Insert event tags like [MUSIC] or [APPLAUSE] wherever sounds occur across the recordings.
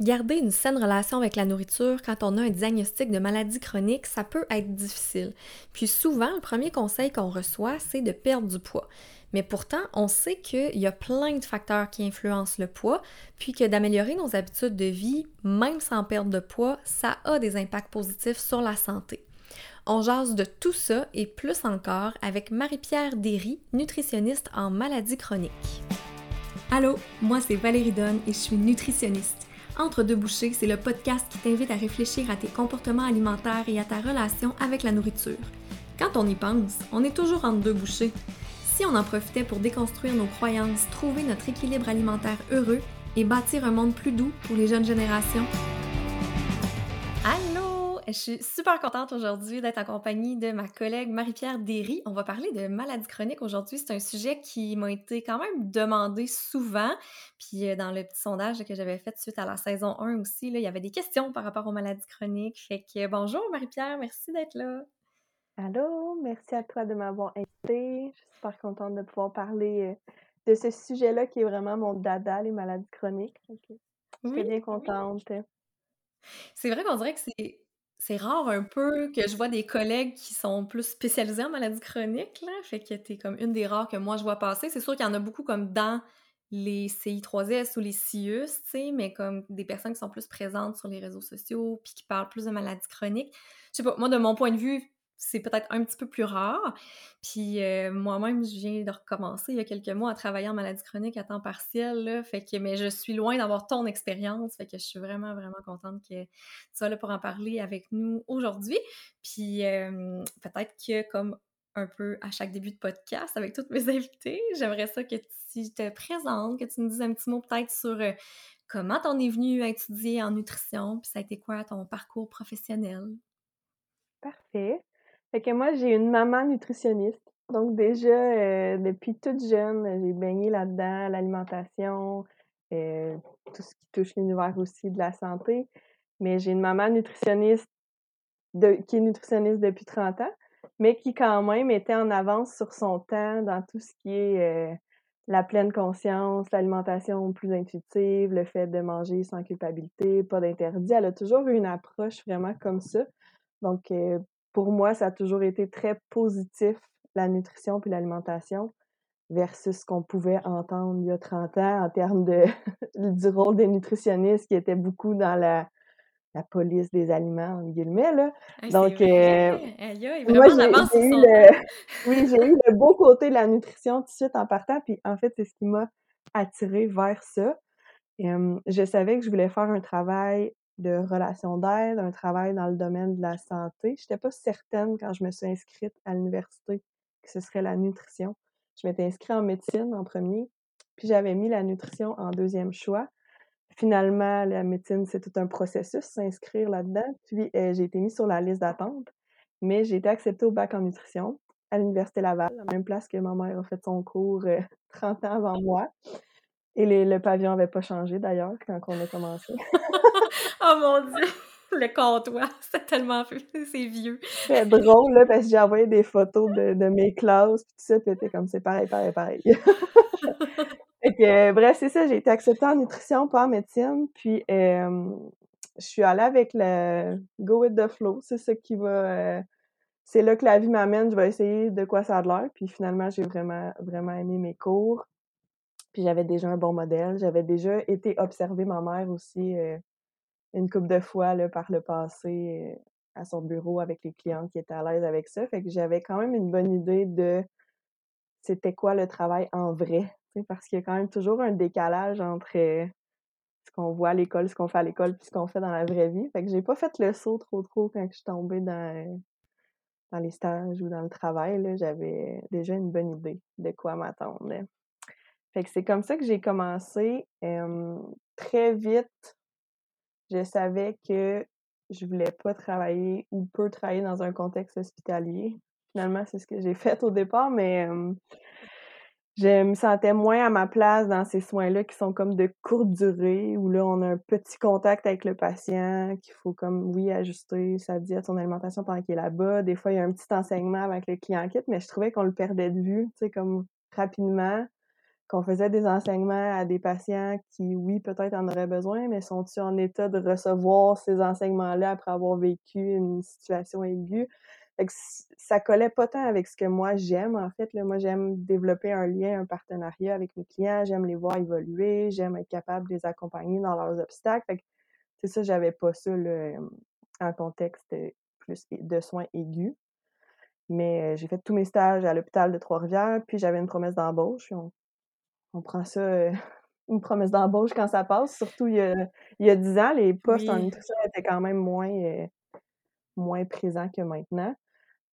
Garder une saine relation avec la nourriture quand on a un diagnostic de maladie chronique, ça peut être difficile. Puis souvent, le premier conseil qu'on reçoit, c'est de perdre du poids. Mais pourtant, on sait qu'il y a plein de facteurs qui influencent le poids, puis que d'améliorer nos habitudes de vie, même sans perdre de poids, ça a des impacts positifs sur la santé. On jase de tout ça et plus encore avec Marie-Pierre Derry, nutritionniste en maladie chronique. Allô, moi c'est Valérie Donne et je suis nutritionniste. Entre deux bouchées, c'est le podcast qui t'invite à réfléchir à tes comportements alimentaires et à ta relation avec la nourriture. Quand on y pense, on est toujours entre deux bouchées. Si on en profitait pour déconstruire nos croyances, trouver notre équilibre alimentaire heureux et bâtir un monde plus doux pour les jeunes générations. Allô! Je suis super contente aujourd'hui d'être en compagnie de ma collègue Marie-Pierre Derry. On va parler de maladies chroniques aujourd'hui. C'est un sujet qui m'a été quand même demandé souvent. Puis euh, dans le petit sondage que j'avais fait suite à la saison 1 aussi, là, il y avait des questions par rapport aux maladies chroniques. Fait que bonjour Marie-Pierre, merci d'être là. Allô, merci à toi de m'avoir invité. Je suis super contente de pouvoir parler euh, de ce sujet-là qui est vraiment mon dada, les maladies chroniques. Je suis bien contente. C'est vrai qu'on dirait que c'est c'est rare un peu que je vois des collègues qui sont plus spécialisés en maladies chroniques. Fait que t'es comme une des rares que moi je vois passer. C'est sûr qu'il y en a beaucoup comme dans les CI3S ou les CIUS, tu sais, mais comme des personnes qui sont plus présentes sur les réseaux sociaux puis qui parlent plus de maladies chroniques. Je sais pas, moi, de mon point de vue, c'est peut-être un petit peu plus rare. Puis euh, moi-même, je viens de recommencer il y a quelques mois à travailler en maladie chronique à temps partiel. Fait que, mais je suis loin d'avoir ton expérience. Fait que je suis vraiment, vraiment contente que tu sois là pour en parler avec nous aujourd'hui. Puis euh, peut-être que comme un peu à chaque début de podcast avec toutes mes [LAUGHS] invités, j'aimerais ça que tu te présentes, que tu nous dises un petit mot peut-être sur euh, comment t'en es venu à étudier en nutrition, puis ça a été quoi ton parcours professionnel? Parfait. Fait que moi, j'ai une maman nutritionniste. Donc déjà, euh, depuis toute jeune, j'ai baigné là-dedans, l'alimentation, euh, tout ce qui touche l'univers aussi de la santé. Mais j'ai une maman nutritionniste qui est nutritionniste depuis 30 ans, mais qui quand même était en avance sur son temps dans tout ce qui est euh, la pleine conscience, l'alimentation plus intuitive, le fait de manger sans culpabilité, pas d'interdit. Elle a toujours eu une approche vraiment comme ça. Donc, pour moi, ça a toujours été très positif, la nutrition puis l'alimentation, versus ce qu'on pouvait entendre il y a 30 ans en termes de, [LAUGHS] du rôle des nutritionnistes qui étaient beaucoup dans la, la police des aliments, en guillemets. Là. Donc, euh, moi, j'ai eu, le, [LAUGHS] oui, j'ai eu le beau côté de la nutrition tout de suite en partant, puis en fait, c'est ce qui m'a attiré vers ça. je savais que je voulais faire un travail de relations d'aide, un travail dans le domaine de la santé. Je n'étais pas certaine quand je me suis inscrite à l'université que ce serait la nutrition. Je m'étais inscrite en médecine en premier, puis j'avais mis la nutrition en deuxième choix. Finalement, la médecine, c'est tout un processus, s'inscrire là-dedans. Puis euh, j'ai été mise sur la liste d'attente, mais j'ai été acceptée au bac en nutrition à l'Université Laval, la même place que ma mère a fait son cours 30 euh, [LAUGHS] ans avant moi. Et le pavillon n'avait pas changé d'ailleurs quand on a commencé. [LAUGHS] oh mon dieu! Le comptoir, [LAUGHS] c'est tellement c'est vieux. C'est drôle, là, parce que j'ai envoyé des photos de, de mes classes, puis tout ça, puis c'était comme c'est pareil, pareil, pareil. [LAUGHS] fait que, bref, c'est ça, j'ai été acceptée en nutrition, pas en médecine, puis je suis allée avec le Go with the flow, c'est ça qui va. Euh, c'est là que la vie m'amène, je vais essayer de quoi ça a l'air, puis finalement, j'ai vraiment, vraiment aimé mes cours. Puis j'avais déjà un bon modèle. J'avais déjà été observer ma mère aussi euh, une couple de fois là, par le passé euh, à son bureau avec les clientes qui étaient à l'aise avec ça. Fait que j'avais quand même une bonne idée de c'était quoi le travail en vrai. Parce qu'il y a quand même toujours un décalage entre euh, ce qu'on voit à l'école, ce qu'on fait à l'école, puis ce qu'on fait dans la vraie vie. Fait que j'ai pas fait le saut trop trop quand je suis tombée dans, dans les stages ou dans le travail. J'avais déjà une bonne idée de quoi m'attendre. Fait que c'est comme ça que j'ai commencé. très vite, je savais que je voulais pas travailler ou peu travailler dans un contexte hospitalier. Finalement, c'est ce que j'ai [LAUGHS] fait au départ, mais je me sentais moins à ma place dans ces soins-là qui sont comme de courte durée, où là, on a un petit contact avec le patient, qu'il faut comme, oui, ajuster sa diète, son alimentation pendant qu'il est là-bas. Des fois, il y a un petit enseignement avec le client kit, mais je trouvais qu'on le perdait de vue, tu sais, comme rapidement qu'on faisait des enseignements à des patients qui, oui, peut-être en auraient besoin, mais sont-ils en état de recevoir ces enseignements-là après avoir vécu une situation aiguë? Ça collait pas tant avec ce que moi j'aime, en fait. Là. Moi, j'aime développer un lien, un partenariat avec mes clients, j'aime les voir évoluer, j'aime être capable de les accompagner dans leurs obstacles. C'est ça, j'avais pas ça là, en contexte plus de soins aigus. Mais j'ai fait tous mes stages à l'hôpital de Trois-Rivières, puis j'avais une promesse d'embauche. On, prend ça, [LAUGHS] une promesse d'embauche quand ça passe. Surtout il y a, il y a 10 ans, les postes en nutrition étaient quand même moins, moins présents que maintenant.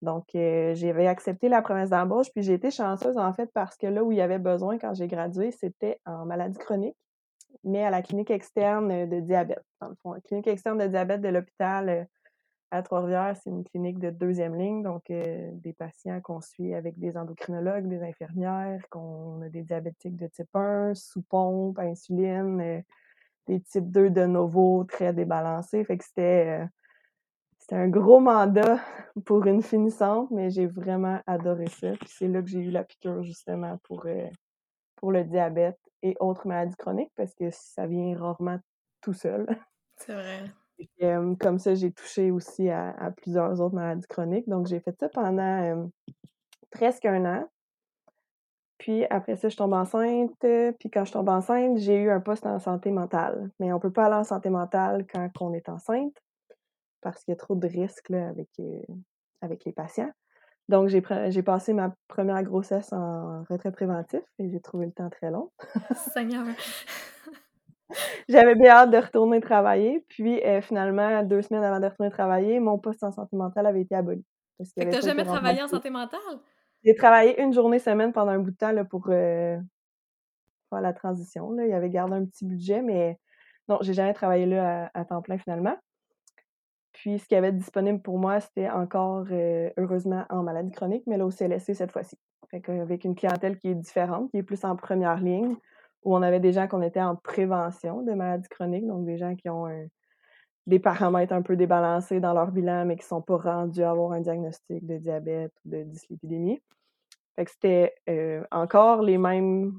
Donc, j'avais accepté la promesse d'embauche, puis j'ai été chanceuse en fait parce que là où il y avait besoin quand j'ai gradué, c'était en maladie chronique, mais à la clinique externe de diabète, dans le fond. La clinique externe de diabète de l'hôpital à Trois-Rivières, c'est une clinique de deuxième ligne, donc des patients qu'on suit avec des endocrinologues, des infirmières, qu'on a des diabétiques de type 1, sous pompe, insuline, des types 2 de novo très débalancés. Fait que c'était c'était un gros mandat [LAUGHS] pour une finissante, mais j'ai vraiment adoré ça. Puis c'est là que j'ai eu la piqûre justement pour, euh, pour le diabète et autres maladies chroniques parce que ça vient rarement tout seul. C'est vrai. Comme ça, j'ai touché aussi à, plusieurs autres maladies chroniques. Donc, j'ai fait ça pendant presque un an. Puis après ça, je tombe enceinte. Puis quand je tombe enceinte, j'ai eu un poste en santé mentale. Mais on ne peut pas aller en santé mentale quand on est enceinte parce qu'il y a trop de risques avec, euh, avec les patients. Donc, j'ai, j'ai passé ma première grossesse en retrait préventif et j'ai trouvé le temps très long. [LAUGHS] Seigneur! [LAUGHS] J'avais bien hâte de retourner travailler. Puis, euh, finalement, deux semaines avant de retourner travailler, mon poste en santé mentale avait été aboli. Parce que t'as jamais travaillé en santé mentale? J'ai travaillé une journée semaine pendant un bout de temps là, pour euh, faire la transition. Là. Il avait gardé un petit budget, mais non, j'ai jamais travaillé là à temps plein finalement. Puis ce qu'il y avait disponible pour moi, c'était encore, euh, heureusement, en maladie chronique, mais là au CLSC cette fois-ci. Fait qu'avec une clientèle qui est différente, qui est plus en première ligne, où on avait des gens qu'on était en prévention de maladies chroniques, donc des gens qui ont des paramètres un peu débalancés dans leur bilan, mais qui ne sont pas rendus à avoir un diagnostic de diabète ou de dyslipidémie. C'était euh, encore les mêmes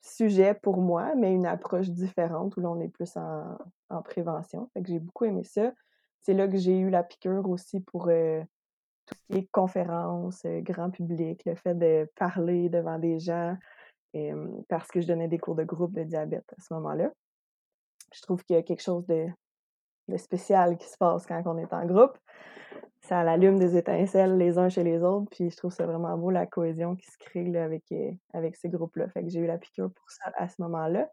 sujets pour moi, mais une approche différente où l'on est plus en, en prévention. Fait que j'ai beaucoup aimé ça c'est là que j'ai eu la piqûre aussi pour euh, tout ce qui est conférences, euh, grand public, le fait de parler devant des gens, parce que je donnais des cours de groupe de diabète à ce moment-là. Je trouve qu'il y a quelque chose de, spécial qui se passe quand on est en groupe. Ça allume des étincelles les uns chez les autres, puis je trouve ça vraiment beau la cohésion qui se crée avec, euh, avec ces groupes-là. Fait que j'ai eu la piqûre pour ça à ce moment-là.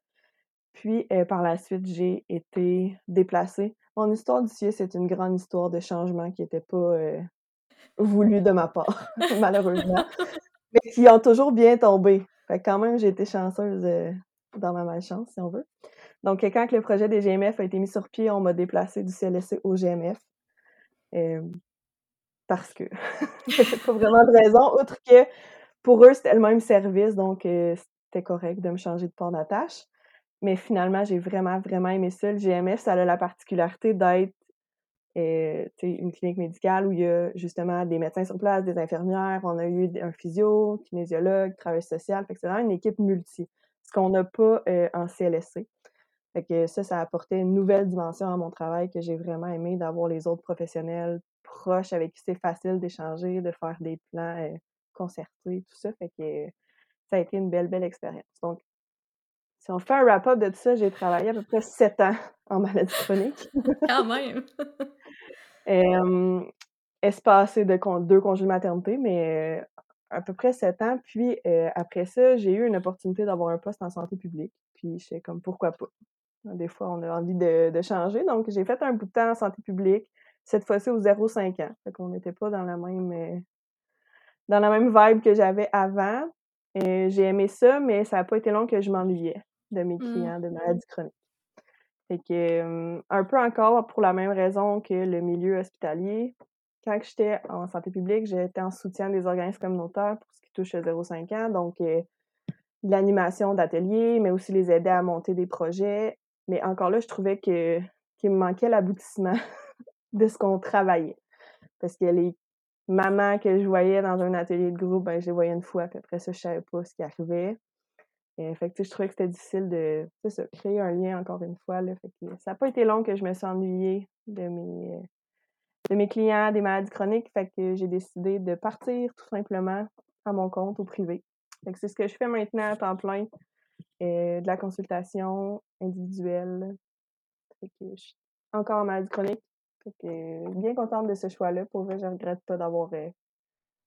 Puis par la suite, j'ai été déplacée mon histoire d'ici, c'est une grande histoire de changement qui n'était pas euh, voulu de ma part, [LAUGHS] malheureusement, mais qui ont toujours bien tombé. Fait quand même, j'ai été chanceuse euh, dans ma malchance, si on veut. Donc, quand le projet des GMF a été mis sur pied, on m'a déplacé du CLSC au GMF. parce que [LAUGHS] pas vraiment de raison, autre que pour eux, c'était le même service, donc euh, c'était correct de me changer de port d'attache. Mais finalement, j'ai vraiment, vraiment aimé ça. Le GMF, ça a la particularité d'être euh, une clinique médicale où il y a justement des médecins sur place, des infirmières, on a eu un physio, kinésiologue, travail social, c'est vraiment une équipe multi, ce qu'on n'a pas euh, en CLSC. Fait que ça, ça a apporté une nouvelle dimension à mon travail que j'ai vraiment aimé, d'avoir les autres professionnels proches avec qui c'est facile d'échanger, de faire des plans euh, concertés, tout ça. Fait que ça a été une belle, belle expérience. Donc, si on fait un wrap-up de tout ça, j'ai travaillé à peu près sept ans en maladie chronique. [LAUGHS] Quand même! [LAUGHS] euh, espacé de deux congés de maternité, mais euh, à peu près sept ans. Puis euh, après ça, j'ai eu une opportunité d'avoir un poste en santé publique. Puis je sais comme pourquoi pas? Des fois, on a envie de, changer. Donc, j'ai fait un bout de temps en santé publique, cette fois-ci au 0-5 ans. Fait qu'on n'était pas dans la même euh, dans la même vibe que j'avais avant. j'ai aimé ça, mais ça n'a pas été long que je m'ennuyais de mes mmh. clients de maladies chroniques. Fait que, un peu encore pour la même raison que le milieu hospitalier, quand j'étais en santé publique, j'étais en soutien des organismes communautaires pour ce qui touche à 0-5 ans, donc l'animation d'ateliers, mais aussi les aider à monter des projets. Mais encore là, je trouvais que qu'il me manquait l'aboutissement [LAUGHS] de ce qu'on travaillait. Parce que les mamans que je voyais dans un atelier de groupe, ben, je les voyais une fois, puis après ça, je savais pas ce qui arrivait. Et fait que, je trouvais que c'était difficile de, créer un lien encore une fois, là. Ça n'a pas été long que je me suis ennuyée de mes, euh, clients, des maladies chroniques. Fait que j'ai décidé de partir tout simplement à mon compte au privé. Fait que c'est ce que je fais maintenant à temps plein. Euh, de la consultation individuelle. Je suis encore en maladie chronique. Fait que bien contente de ce choix-là. Pour vrai, je regrette pas d'avoir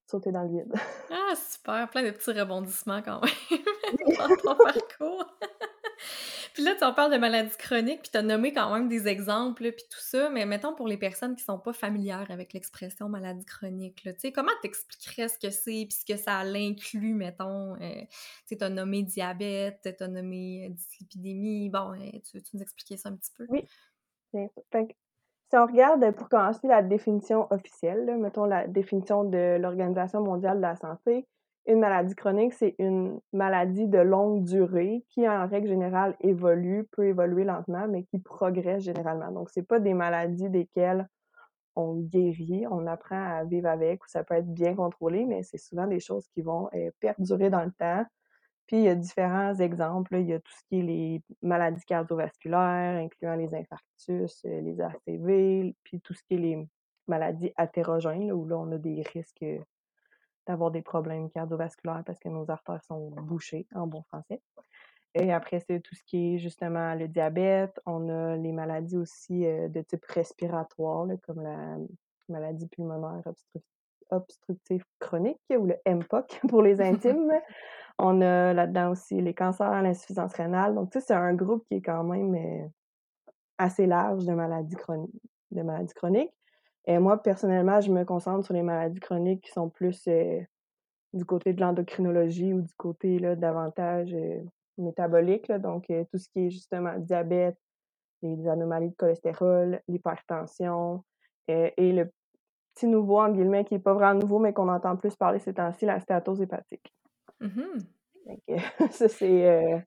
euh, sauté dans le vide. [LAUGHS] Ah, super! Plein de petits rebondissements quand même [LAUGHS] dans ton parcours. [LAUGHS] puis là, tu en parles de maladies chroniques, puis tu as nommé quand même des exemples, puis tout ça, mais mettons pour les personnes qui sont pas familières avec l'expression maladie chronique, tu sais, comment t'expliquerais ce que c'est, puis ce que ça l'inclut, mettons? Euh, tu as nommé diabète, tu as nommé dyslipidémie, bon, euh, tu veux-tu nous expliquer ça un petit peu? Oui. Si on regarde, pour commencer, la définition officielle, mettons la définition de l'Organisation mondiale de la santé, une maladie chronique, c'est une maladie de longue durée qui, en règle générale, évolue, peut évoluer lentement, mais qui progresse généralement. Donc, c'est pas des maladies desquelles on guérit, on apprend à vivre avec, ou ça peut être bien contrôlé, mais c'est souvent des choses qui vont euh, perdurer dans le temps. Puis, il y a différents exemples. Il y a tout ce qui est les maladies cardiovasculaires, incluant les infarctus, euh, les ACV, puis tout ce qui est les maladies athérogènes, où là, on a des risques d'avoir des problèmes cardiovasculaires parce que nos artères sont bouchées, en bon français. Et après, c'est tout ce qui est justement le diabète. On a les maladies aussi euh, de type respiratoire, comme la maladie pulmonaire obstructive chronique ou le MPOC [LAUGHS] pour les intimes. On a là-dedans aussi les cancers, l'insuffisance rénale. Donc, tu sais, c'est un groupe qui est quand même euh, assez large de maladies, chroniques, de maladies chroniques. Et moi, personnellement, je me concentre sur les maladies chroniques qui sont plus euh, du côté de l'endocrinologie ou du côté là, davantage euh, métabolique. donc, tout ce qui est justement diabète, les anomalies de cholestérol, l'hypertension et le petit nouveau, en guillemets, qui n'est pas vraiment nouveau, mais qu'on entend plus parler ces temps-ci, la stéatose hépatique. Mmh [LAUGHS] ça, c'est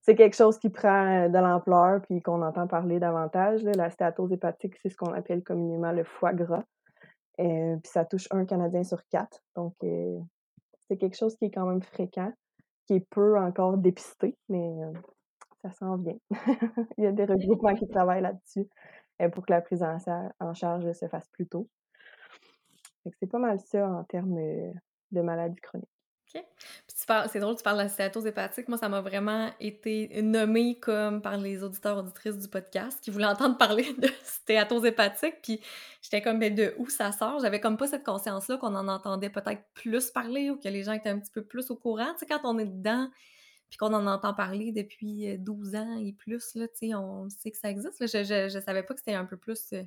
c'est quelque chose qui prend de l'ampleur puis qu'on entend parler davantage. La stéatose hépatique, c'est ce qu'on appelle communément le foie gras. puis ça touche un Canadien sur quatre. Donc, c'est quelque chose qui est quand même fréquent, qui est peu encore dépisté, mais ça s'en vient. [LAUGHS] Il y a des regroupements qui [LAUGHS] travaillent là-dessus pour que la prise en, charge se fasse plus tôt. C'est pas mal ça en termes de maladies chroniques. OK. C'est drôle, tu parles de la hépatique. Moi, ça m'a vraiment été nommé comme par les auditeurs auditrices du podcast qui voulaient entendre [LAUGHS] parler de stéatose hépatique. Puis j'étais comme, mais de où ça sort? J'avais comme pas cette conscience-là qu'on en entendait peut-être plus parler ou que les gens étaient un petit peu plus au courant. Tu sais, quand on est dedans puis qu'on en entend parler depuis 12 euh, ans et plus, là, tu sais, on sait que ça existe. Je, je, je savais pas que c'était un peu plus euh,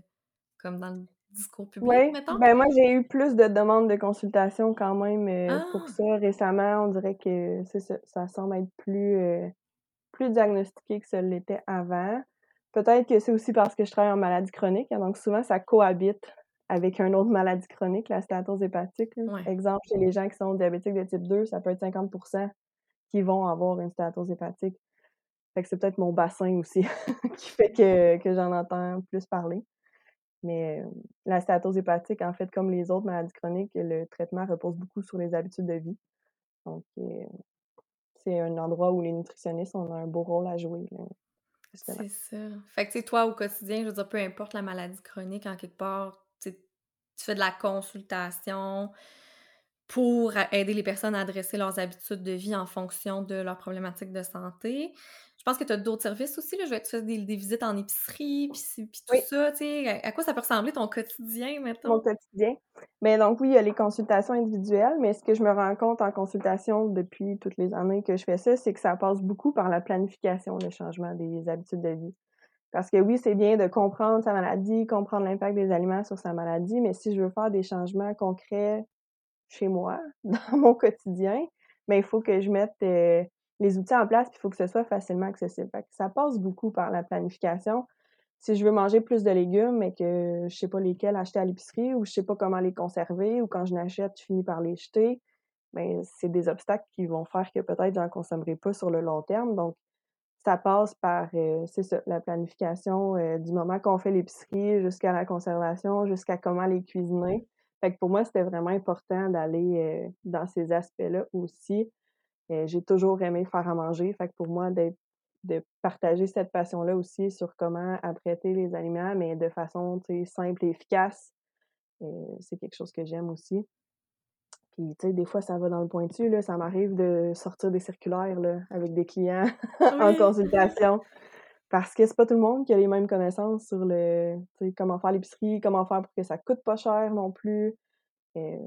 comme dans le discours public, ouais. Ben moi, j'ai eu plus de demandes de consultation quand même euh, pour ah! ça récemment. On dirait que ça, ça semble être plus, euh, plus diagnostiqué que ça l'était avant. Peut-être que c'est aussi parce que je travaille en maladie chronique, hein, donc souvent ça cohabite avec une autre maladie chronique, la stéatose hépatique. Exemple, chez les gens qui sont diabétiques de type 2, ça peut être 50% qui vont avoir une stéatose hépatique. Fait que c'est peut-être mon bassin aussi [LAUGHS] qui fait que, que j'en entends plus parler. Mais la stéatose hépatique, en fait, comme les autres maladies chroniques, le traitement repose beaucoup sur les habitudes de vie. Donc, c'est un endroit où les nutritionnistes ont un beau rôle à jouer. C'est ça. Fait que, tu toi, au quotidien, je veux dire, peu importe la maladie chronique, en quelque part, tu fais de la consultation pour aider les personnes à adresser leurs habitudes de vie en fonction de leurs problématiques de santé. Pense que tu as d'autres services aussi. Là. Je vais te faire des, visites en épicerie, puis, tout ça. À quoi ça peut ressembler ton quotidien maintenant? Mon quotidien. Mais donc, oui, il y a les consultations individuelles, mais ce que je me rends compte en consultation depuis toutes les années que je fais ça, c'est que ça passe beaucoup par la planification, le changement des habitudes de vie. Parce que oui, c'est bien de comprendre sa maladie, comprendre l'impact des aliments sur sa maladie, mais si je veux faire des changements concrets chez moi, [LAUGHS] dans mon quotidien, mais il faut que je mette euh, les outils en place, il faut que ce soit facilement accessible. ça passe beaucoup par la planification. Si je veux manger plus de légumes, mais que je sais pas lesquels acheter à l'épicerie ou je sais pas comment les conserver ou quand je n'achète, je finis par les jeter, ben c'est des obstacles qui vont faire que peut-être j'en consommerai pas sur le long terme. Donc, ça passe par, euh, c'est ça, la planification euh, du moment qu'on fait l'épicerie jusqu'à la conservation, jusqu'à comment les cuisiner. Fait que pour moi, c'était vraiment important d'aller euh, dans ces aspects-là aussi j'ai toujours aimé faire à manger. Fait que pour moi, d'être de partager cette passion-là aussi sur comment apprêter les aliments, mais de façon, simple et efficace, c'est quelque chose que j'aime aussi. Puis, tu sais, des fois, ça va dans le pointu, là. Ça m'arrive de sortir des circulaires, là, avec des clients [LAUGHS] en consultation. Parce que c'est pas tout le monde qui a les mêmes connaissances sur le, tu sais, comment faire l'épicerie, comment faire pour que ça coûte pas cher non plus. Et,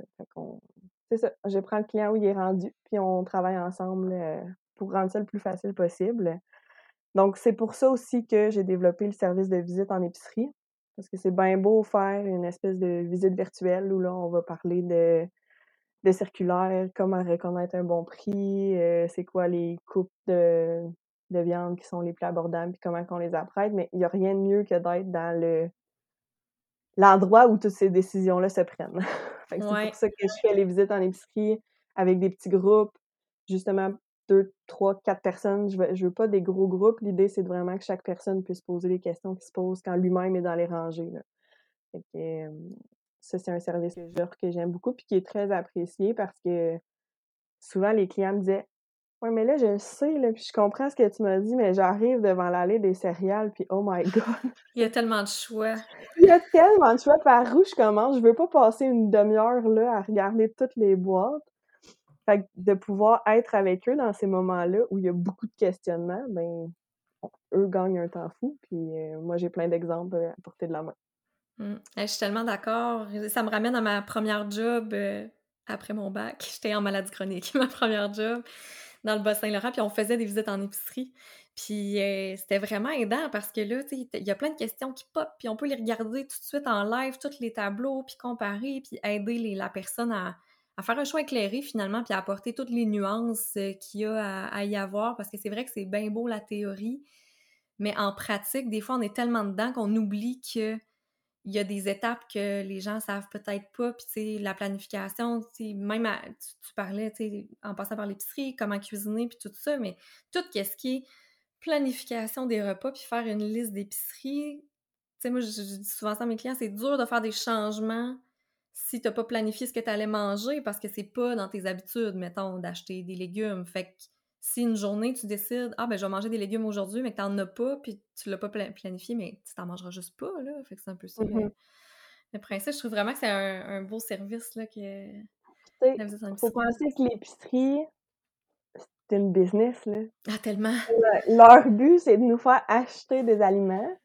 Je prends le client où il est rendu, puis on travaille ensemble pour rendre ça le plus facile possible. Donc, c'est pour ça aussi que j'ai développé le service de visite en épicerie. Parce que c'est bien beau faire une espèce de visite virtuelle où là, on va parler de de circulaires, comment reconnaître un bon prix, euh, c'est quoi les coupes de, de, viande qui sont les plus abordables, puis comment on les apprête. Mais il n'y a rien de mieux que d'être dans le l'endroit où toutes ces décisions-là se prennent. [LAUGHS] c'est pour ça que je fais les visites en épicerie avec des petits groupes, justement deux, trois, quatre personnes. Je veux, je veux pas des gros groupes. L'idée, c'est vraiment que chaque personne puisse poser les questions qui se posent quand lui-même est dans les rangées. Là. Fait que, ça, c'est un service que que j'aime beaucoup puis qui est très apprécié parce que souvent les clients me disaient Ouais, mais là, je sais, là, puis je comprends ce que tu m'as dit, mais j'arrive devant l'allée des céréales, puis oh my God! Il y a tellement de choix. Il y a tellement de choix par où je commence? Je veux pas passer une demi-heure là à regarder toutes les boîtes. Fait que de pouvoir être avec eux dans ces moments-là où il y a beaucoup de questionnements, ben eux gagnent un temps fou. Puis euh, moi, j'ai plein d'exemples à portée de la main. Mmh. Je suis tellement d'accord. Ça me ramène à ma première job euh, après mon bac. [LAUGHS] J'étais en maladie chronique, [LAUGHS] ma première job dans le Bas-Saint-Laurent, puis on faisait des visites en épicerie. Puis euh, c'était vraiment aidant parce que là, il y a plein de questions qui pop, puis on peut les regarder tout de suite en live, tous les tableaux, puis comparer, puis aider la personne à, faire un choix éclairé finalement, puis à apporter toutes les nuances euh, qu'il y a à, y avoir, parce que c'est vrai que c'est bien beau la théorie, mais en pratique, des fois, on est tellement dedans qu'on oublie que il y a des étapes que les gens savent peut-être pas, puis tu la planification, tu même tu, parlais, tu sais, en passant par l'épicerie, comment cuisiner, puis tout ça, mais tout ce qui est planification des repas, puis faire une liste d'épicerie, tu sais, moi, je, dis souvent ça à mes clients, c'est dur de faire des changements si t'as pas planifié ce que tu allais manger, parce que c'est pas dans tes habitudes, mettons, d'acheter des légumes, fait que si une journée tu décides ah ben je vais manger des légumes aujourd'hui mais que t'en as pas puis tu l'as pas planifié mais tu t'en mangeras juste pas là fait que c'est un peu ça le, principe. Je trouve vraiment que c'est un, beau service là que il faut penser que l'épicerie c'est une business là. Ah tellement! Leur but c'est de nous faire acheter des aliments.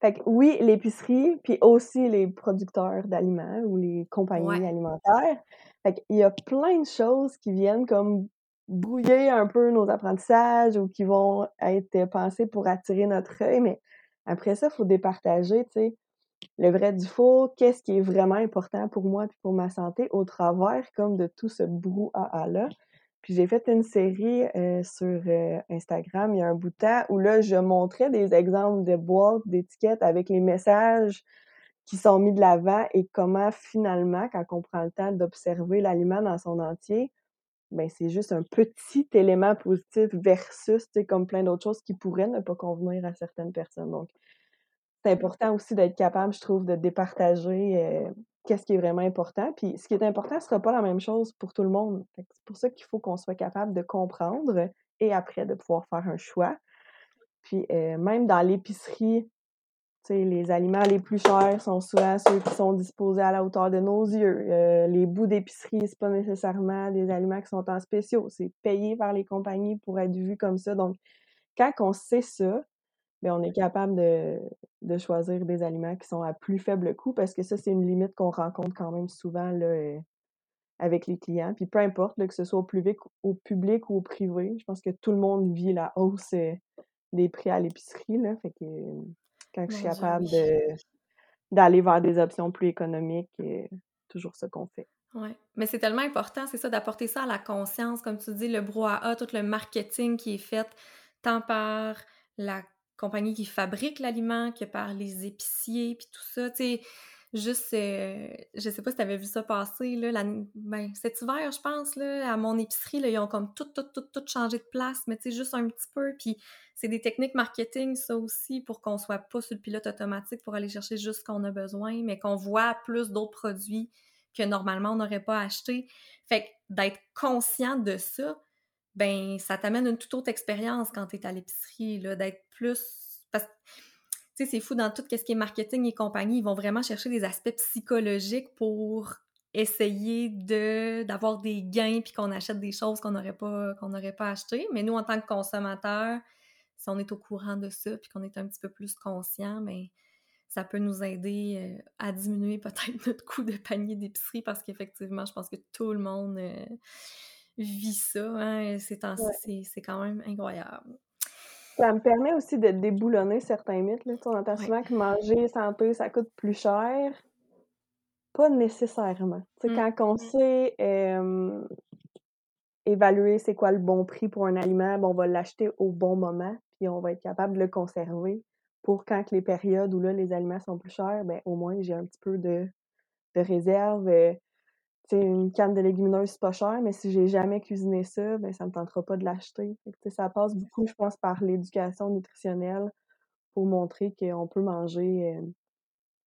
Fait que oui l'épicerie puis aussi les producteurs d'aliments ou les compagnies alimentaires. Fait qu'il y a plein de choses qui viennent comme brouiller un peu nos apprentissages ou qui vont être pensés pour attirer notre œil, mais après ça, il faut départager, tu sais, le vrai du faux, qu'est-ce qui est vraiment important pour moi et pour ma santé au travers comme de tout ce brouhaha-là. Puis j'ai fait une série euh, sur euh, Instagram il y a un bout de temps où là, je montrais des exemples de boîtes, d'étiquettes avec les messages qui sont mis de l'avant et comment finalement, quand on prend le temps d'observer l'aliment dans son entier, ben, c'est juste un petit élément positif versus, comme plein d'autres choses qui pourraient ne pas convenir à certaines personnes. Donc, c'est important aussi d'être capable, je trouve, de départager euh, qu'est-ce qui est vraiment important. Puis, ce qui est important ne sera pas la même chose pour tout le monde. C'est pour ça qu'il faut qu'on soit capable de comprendre et après de pouvoir faire un choix. Puis, euh, même dans l'épicerie, les aliments les plus chers sont souvent ceux qui sont disposés à la hauteur de nos yeux. Euh, les bouts d'épicerie, c'est pas nécessairement des aliments qui sont en spéciaux. C'est payé par les compagnies pour être vu comme ça. Donc, quand on sait ça, bien, on est capable de, choisir des aliments qui sont à plus faible coût parce que ça, c'est une limite qu'on rencontre quand même souvent là, euh, avec les clients. Puis peu importe, que ce soit au public, au public ou au privé, je pense que tout le monde vit la hausse euh, des prix à l'épicerie. Là, fait que quand je suis capable d'aller vers des options plus économiques, et toujours ce qu'on fait. Oui, mais c'est tellement important, c'est ça, d'apporter ça à la conscience, comme tu dis, le brouhaha, tout le marketing qui est fait tant par la compagnie qui fabrique l'aliment que par les épiciers, puis tout ça, tu sais, juste, euh, je sais pas si tu avais vu ça passer, là, ben, cet hiver, je pense, là, à mon épicerie, là, ils ont comme tout, tout, tout, tout changé de place, mais tu sais, juste un petit peu, puis c'est des techniques marketing, ça aussi, pour qu'on soit pas sur le pilote automatique pour aller chercher juste ce qu'on a besoin, mais qu'on voit plus d'autres produits que normalement on n'aurait pas acheté. Fait que d'être conscient de ça, ben ça t'amène une toute autre expérience quand tu es à l'épicerie, d'être plus... Parce tu sais, c'est fou, dans tout ce qui est marketing et compagnie, ils vont vraiment chercher des aspects psychologiques pour essayer de d'avoir des gains puis qu'on achète des choses qu'on n'aurait pas qu'on n'aurait pas achetées. Mais nous, en tant que consommateurs, si on est au courant de ça puis qu'on est un petit peu plus conscient, ben ça peut nous aider euh, à diminuer [LAUGHS] peut-être notre coût de panier d'épicerie parce qu'effectivement, je pense que tout le monde euh, vit ça. Hein, ces temps-ci, c'est quand même incroyable. Ça me permet aussi de déboulonner certains mythes. Là. On entend souvent que manger santé, ça coûte plus cher. Pas nécessairement. Mmh. Quand on sait évaluer c'est quoi le bon prix pour un aliment, ben, on va l'acheter au bon moment, puis on va être capable de le conserver pour quand les périodes où les aliments sont plus chers, ben, au moins j'ai un petit peu de, réserve. c'est une canne de légumineuses, c'est pas cher, mais si j'ai jamais cuisiné ça, ben, ça me tentera pas de l'acheter. Ça passe beaucoup, je pense, par l'éducation nutritionnelle pour montrer qu'on peut manger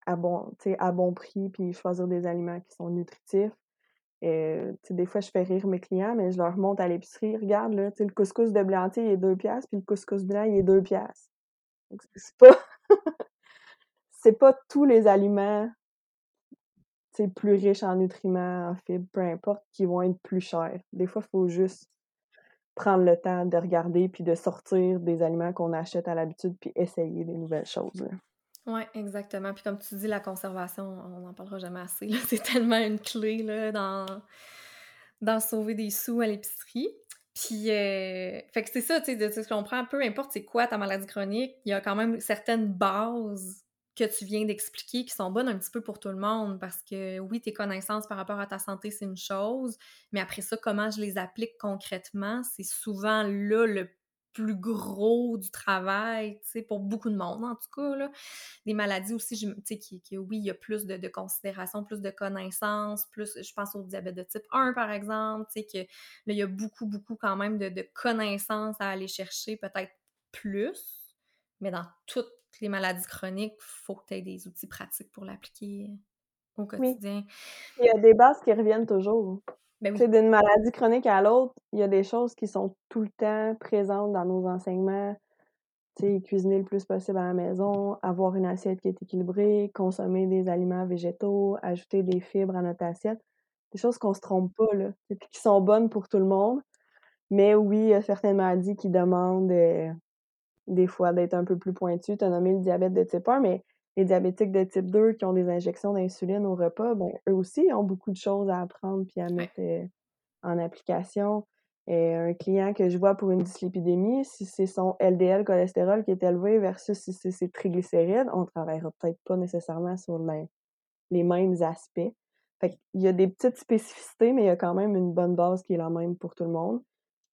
à bon, à bon prix, puis choisir des aliments qui sont nutritifs. Euh, des fois, je fais rire mes clients, mais je leur montre à l'épicerie, regarde, là, le couscous de blanc il est 2 piastres, puis le couscous blanc, il est 2 piastres. C'est pas... [LAUGHS] c'est pas tous les aliments plus riches en nutriments, en fibres, peu importe, qui vont être plus chers. Des fois, il faut juste prendre le temps de regarder puis de sortir des aliments qu'on achète à l'habitude puis essayer des nouvelles choses. Oui, exactement. Puis comme tu dis, la conservation, on n'en parlera jamais assez. [LAUGHS] C'est tellement une clé là, dans, dans sauver des sous à l'épicerie. Puis, euh, fait que c'est ça, tu sais, qu'on prend, peu importe c'est quoi ta maladie chronique, il y a quand même certaines bases que tu viens d'expliquer qui sont bonnes un petit peu pour tout le monde parce que oui, tes connaissances par rapport à ta santé, c'est une chose, mais après ça, comment je les applique concrètement, c'est souvent là le plus gros du travail, tu sais, pour beaucoup de monde, en tout cas, là. Des maladies aussi, tu sais, qui, qui, oui, il y a plus de, de, considération, plus de connaissances, plus, je pense au diabète de type 1, par exemple, tu sais, que là, il y a beaucoup, beaucoup quand même de, de connaissances à aller chercher, peut-être plus, mais dans toutes les maladies chroniques, il faut que tu aies des outils pratiques pour l'appliquer au quotidien. Il y a des bases qui reviennent toujours. Ben d'une maladie chronique à l'autre, il y a des choses qui sont tout le temps présentes dans nos enseignements. sais, cuisiner le plus possible à la maison, avoir une assiette qui est équilibrée, consommer des aliments végétaux, ajouter des fibres à notre assiette. Des choses qu'on se trompe pas, là, et qui sont bonnes pour tout le monde. Mais oui, il y a certaines maladies qui demandent euh, des fois d'être un peu plus pointues. Tu as nommé le diabète de type 1, mais les diabétiques de type 2 qui ont des injections d'insuline au repas, ben, eux aussi ont beaucoup de choses à apprendre puis à mettre euh, en application. Et un client que je vois pour une dyslipidémie, si c'est son LDL cholestérol qui est élevé versus si c'est ses triglycérides, on ne travaillera peut-être pas nécessairement sur les, mêmes aspects. Fait il y a des petites spécificités, mais il y a quand même une bonne base qui est la même pour tout le monde.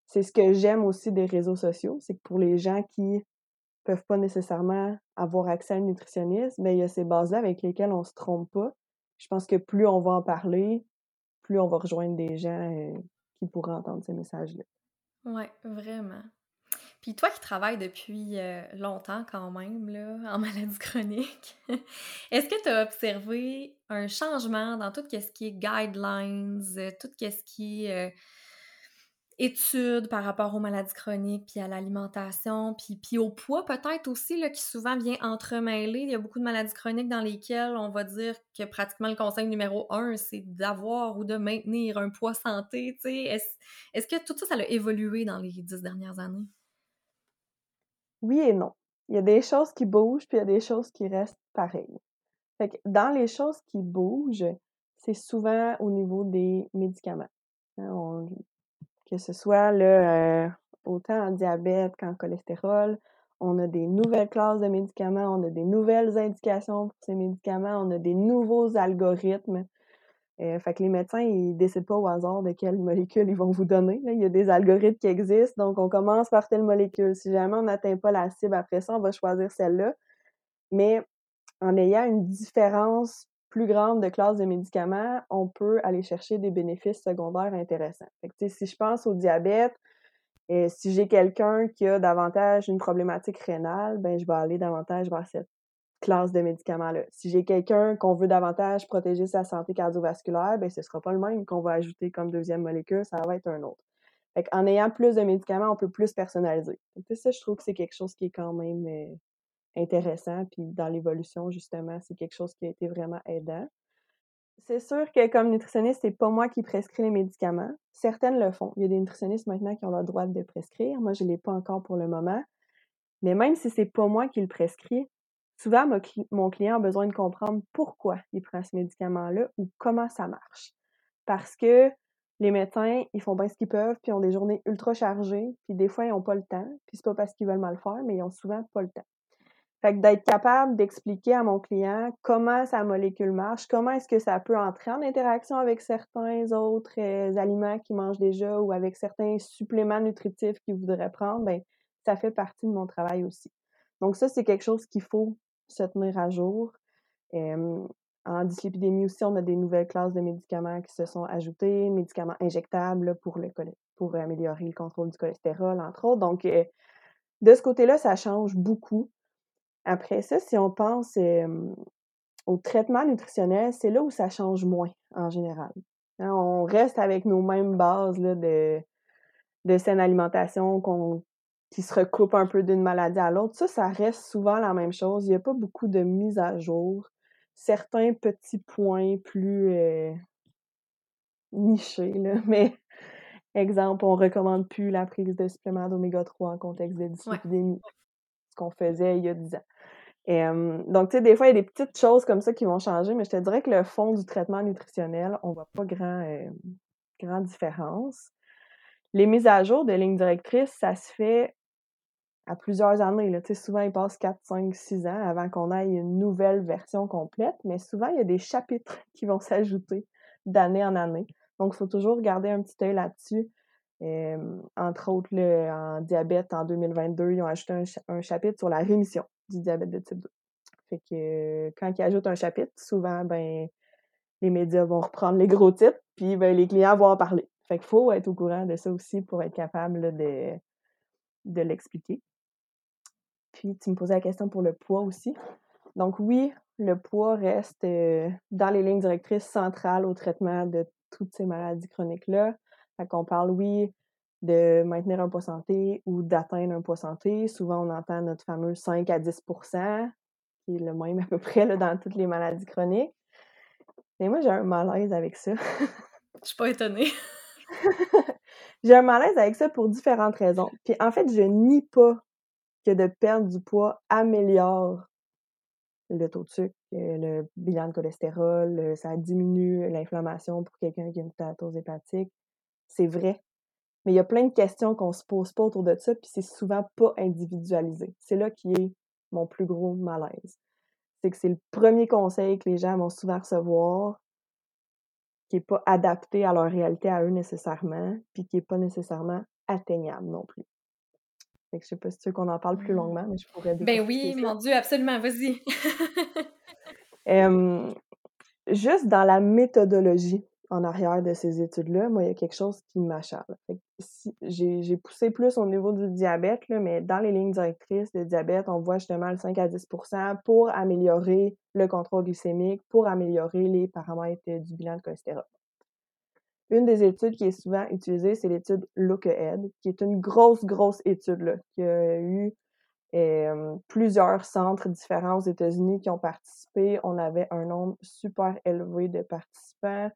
C'est ce que j'aime aussi des réseaux sociaux, c'est que pour les gens qui peuvent pas nécessairement avoir accès à un nutritionniste, mais il y a ces bases-là avec lesquelles on se trompe pas. Je pense que plus on va en parler, plus on va rejoindre des gens euh, qui pourraient entendre ces messages-là. Oui, vraiment. Puis toi qui travailles depuis euh, longtemps quand même là, en [LAUGHS] maladie chronique, est-ce que tu as observé un changement dans tout ce qui est guidelines, tout ce qui est études par rapport aux maladies chroniques, puis à l'alimentation, puis, puis au poids peut-être aussi, là, qui souvent vient entremêler. Il y a beaucoup de maladies chroniques dans lesquelles on va dire que pratiquement le conseil numéro un, c'est d'avoir ou de maintenir un poids santé. Est-ce est que tout ça, ça a évolué dans les dix dernières années? Oui et non. Il y a des choses qui bougent, puis il y a des choses qui restent pareilles. Fait que dans les choses qui bougent, c'est souvent au niveau des médicaments. Hein, on, que ce soit là, euh, autant en diabète qu'en cholestérol. On a des nouvelles classes de médicaments, on a des nouvelles indications pour ces médicaments, on a des nouveaux algorithmes. Euh, fait que les médecins, ils décident pas au hasard de quelle molécule ils vont vous donner. Il y a des algorithmes qui existent, donc on commence par telle molécule. Si jamais on n'atteint pas la cible après ça, on va choisir celle-là. Mais en ayant une différence plus grande de classe de médicaments, on peut aller chercher des bénéfices secondaires intéressants. si je pense au diabète, si j'ai quelqu'un qui a davantage une problématique rénale, ben je vais aller davantage vers cette classe de médicaments-là. Si j'ai quelqu'un qu'on veut davantage protéger sa santé cardiovasculaire, ben ce sera pas le même qu'on va ajouter comme deuxième molécule, ça va être un autre. en ayant plus de médicaments, on peut plus personnaliser. ça, je trouve que c'est quelque chose qui est quand même euh, intéressant. Puis dans l'évolution, justement, c'est quelque chose qui a été vraiment aidant. C'est sûr que comme nutritionniste, c'est pas moi qui prescris les médicaments. Certaines le font. Il y a des nutritionnistes maintenant qui ont le droit de prescrire. Moi, je l'ai pas encore pour le moment. Mais même si c'est pas moi qui le prescris, souvent mon client a besoin de comprendre pourquoi il prend ce médicament-là ou comment ça marche. Parce que les médecins, ils font bien ce qu'ils peuvent, puis ont des journées ultra chargées, puis des fois, ils n'ont pas le temps. Puis c'est pas parce qu'ils veulent mal faire, mais ils ont souvent pas le temps. Fait que d'être capable d'expliquer à mon client comment sa molécule marche, comment est-ce que ça peut entrer en interaction avec certains autres euh, aliments qu'il mange déjà ou avec certains suppléments nutritifs qu'il voudrait prendre, ben ça fait partie de mon travail aussi. Donc ça, c'est quelque chose qu'il faut se tenir à jour. en dyslipidémie aussi, on a des nouvelles classes de médicaments qui se sont ajoutées, médicaments injectables pour, le, pour améliorer le contrôle du cholestérol, entre autres. Donc, euh, de ce côté-là, ça change beaucoup. Après ça, si on pense au traitement nutritionnel, c'est là où ça change moins en général. Hein, on reste avec nos mêmes bases là, de, de saine alimentation qui se recoupent un peu d'une maladie à l'autre. Ça, ça reste souvent la même chose. Il n'y a pas beaucoup de mise à jour. Certains petits points plus euh, nichés, là, [LAUGHS] mais exemple, on ne recommande plus la prise de suppléments d'oméga 3 en contexte de dyslipidémie ce qu'on faisait il y a 10 ans. donc, tu sais, des fois, il y a des petites choses comme ça qui vont changer, mais je te dirais que le fond du traitement nutritionnel, on voit pas grand, grande différence. Les mises à jour de lignes directrices, ça se fait à plusieurs années. Souvent, il passe 4, 5, 6 ans avant qu'on ait une nouvelle version complète, mais souvent, il y a des chapitres [LAUGHS] qui vont s'ajouter d'année en année. Donc, il faut toujours garder un petit œil là-dessus entre autres, en diabète, en 2022, ils ont ajouté un, chapitre sur la rémission du diabète de type 2. Fait que quand ils ajoutent un chapitre, souvent, ben, les médias vont reprendre les gros titres, puis ben, les clients vont en parler. Fait qu'il faut être au courant de ça aussi pour être capable de, de l'expliquer. Puis tu me posais la question pour le poids aussi. Donc oui, le poids reste dans les lignes directrices centrales au traitement de toutes ces maladies chroniques-là. Fait qu'on parle, oui, de maintenir un poids santé ou d'atteindre un poids santé. Souvent, on entend notre fameux 5 à 10% qui est le même à peu près là, dans toutes les maladies chroniques. Mais moi, j'ai un malaise avec ça. Je suis pas étonnée. [LAUGHS] j'ai un malaise avec ça pour différentes raisons. Puis en fait, je nie pas que de perdre du poids améliore le taux de sucre, euh, le bilan de cholestérol, euh, ça diminue l'inflammation pour quelqu'un qui a une stéatose hépatique c'est vrai. Mais il y a plein de questions qu'on se pose pas autour de ça, puis c'est souvent pas individualisé. C'est là qui est mon plus gros malaise. C'est que c'est le premier conseil que les gens vont souvent recevoir, qui est pas adapté à leur réalité à eux nécessairement, puis qui est pas nécessairement atteignable non plus. Fait que je sais pas si tu veux qu'on en parle plus mmh. longuement, mais je pourrais Ben oui, mon Dieu, absolument, vas-y. juste dans la méthodologie en arrière de ces études-là, moi, il y a quelque chose qui m'acharne. j'ai poussé plus au niveau du diabète, mais dans les lignes directrices de diabète, on voit justement le 5 à 10% pour améliorer le contrôle glycémique, pour améliorer les paramètres du bilan de cholestérol. Une des études qui est souvent utilisée, c'est l'étude Look Ahead, qui est une grosse, grosse étude là, qui a eu plusieurs centres différents aux États-Unis qui ont participé. On avait un nombre super élevé de participants.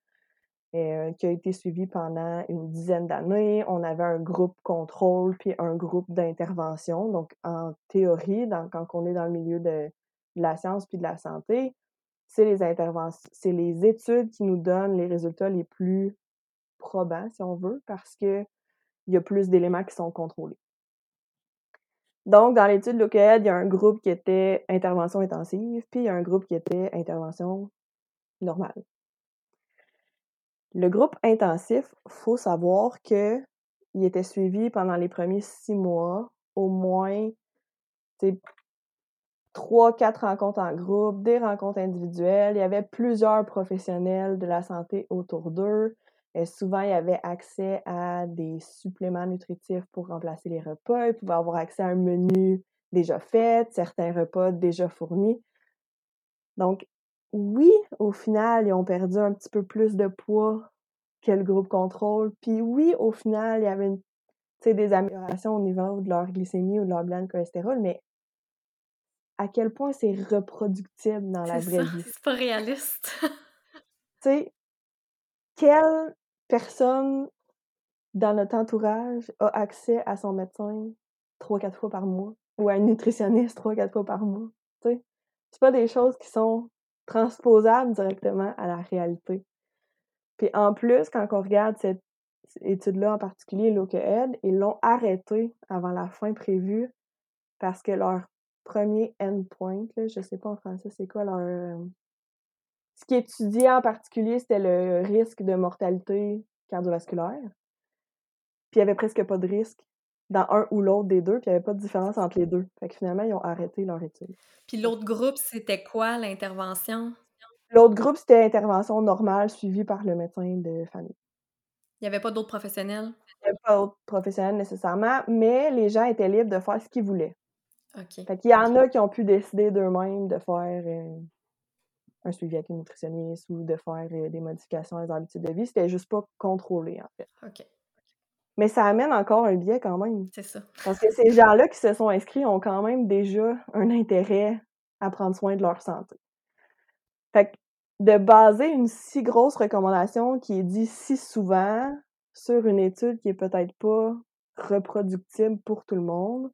Euh, qui a été suivi pendant une dizaine d'années. On avait un groupe contrôle puis un groupe d'intervention. Donc, en théorie, quand on est dans le milieu de, la science puis de la santé, c'est les interventions, c'est les études qui nous donnent les résultats les plus probants, si on veut, parce que il y a plus d'éléments qui sont contrôlés. Donc, dans l'étude locale, il y a un groupe qui était intervention intensive, puis il y a un groupe qui était intervention normale. Le groupe intensif, faut savoir que il était suivi pendant les premiers six mois, au moins trois, quatre rencontres en groupe, des rencontres individuelles. Il y avait plusieurs professionnels de la santé autour d'eux. Et souvent, il y avait accès à des suppléments nutritifs pour remplacer les repas. Ils pouvaient avoir accès à un menu déjà fait, certains repas déjà fournis. Donc, oui, au final, ils ont perdu un petit peu plus de poids quel groupe contrôle. Puis oui, au final, il y avait une des améliorations au niveau de leur glycémie ou de leur bilan de cholestérol, mais à quel point c'est reproductible dans la vraie ça, [LAUGHS] vie? c'est pas réaliste. Tu sais, quelle personne dans notre entourage a accès à son médecin 3-4 fois par mois ou à une nutritionniste 3-4 fois par mois, tu sais? C'est pas des choses qui sont transposables directement à la réalité. Puis en plus, quand on regarde cette étude-là en particulier, Look-Ahead, ils l'ont arrêtée avant la fin prévue parce que leur premier endpoint, là, je sais pas en français c'est quoi leur... euh, Ce qui étudiait en particulier, c'était le risque de mortalité cardiovasculaire. Puis il y avait presque pas de risque dans un ou l'autre des deux, puis il y avait pas de différence entre les deux. Fait que finalement, ils ont arrêté leur étude. Puis l'autre groupe, c'était quoi l'intervention? L'autre groupe, c'était intervention normale suivie par le médecin de famille. Il y avait pas d'autres professionnels? Il y avait pas d'autres professionnels nécessairement, mais les gens étaient libres de faire ce qu'ils voulaient. OK. Fait qu'il y en a qui ont pu décider d'eux-mêmes de faire euh, un suivi avec une nutritionniste ou de faire euh, des modifications à leurs habitudes de vie. C'était juste pas contrôlé, en fait. OK. Mais ça amène encore un biais quand même. C'est ça. Parce que ces gens-là qui se sont inscrits ont quand même déjà un intérêt à prendre soin de leur santé. Fait que de baser une si grosse recommandation qui est dit si souvent sur une étude qui est peut-être pas reproductible pour tout le monde,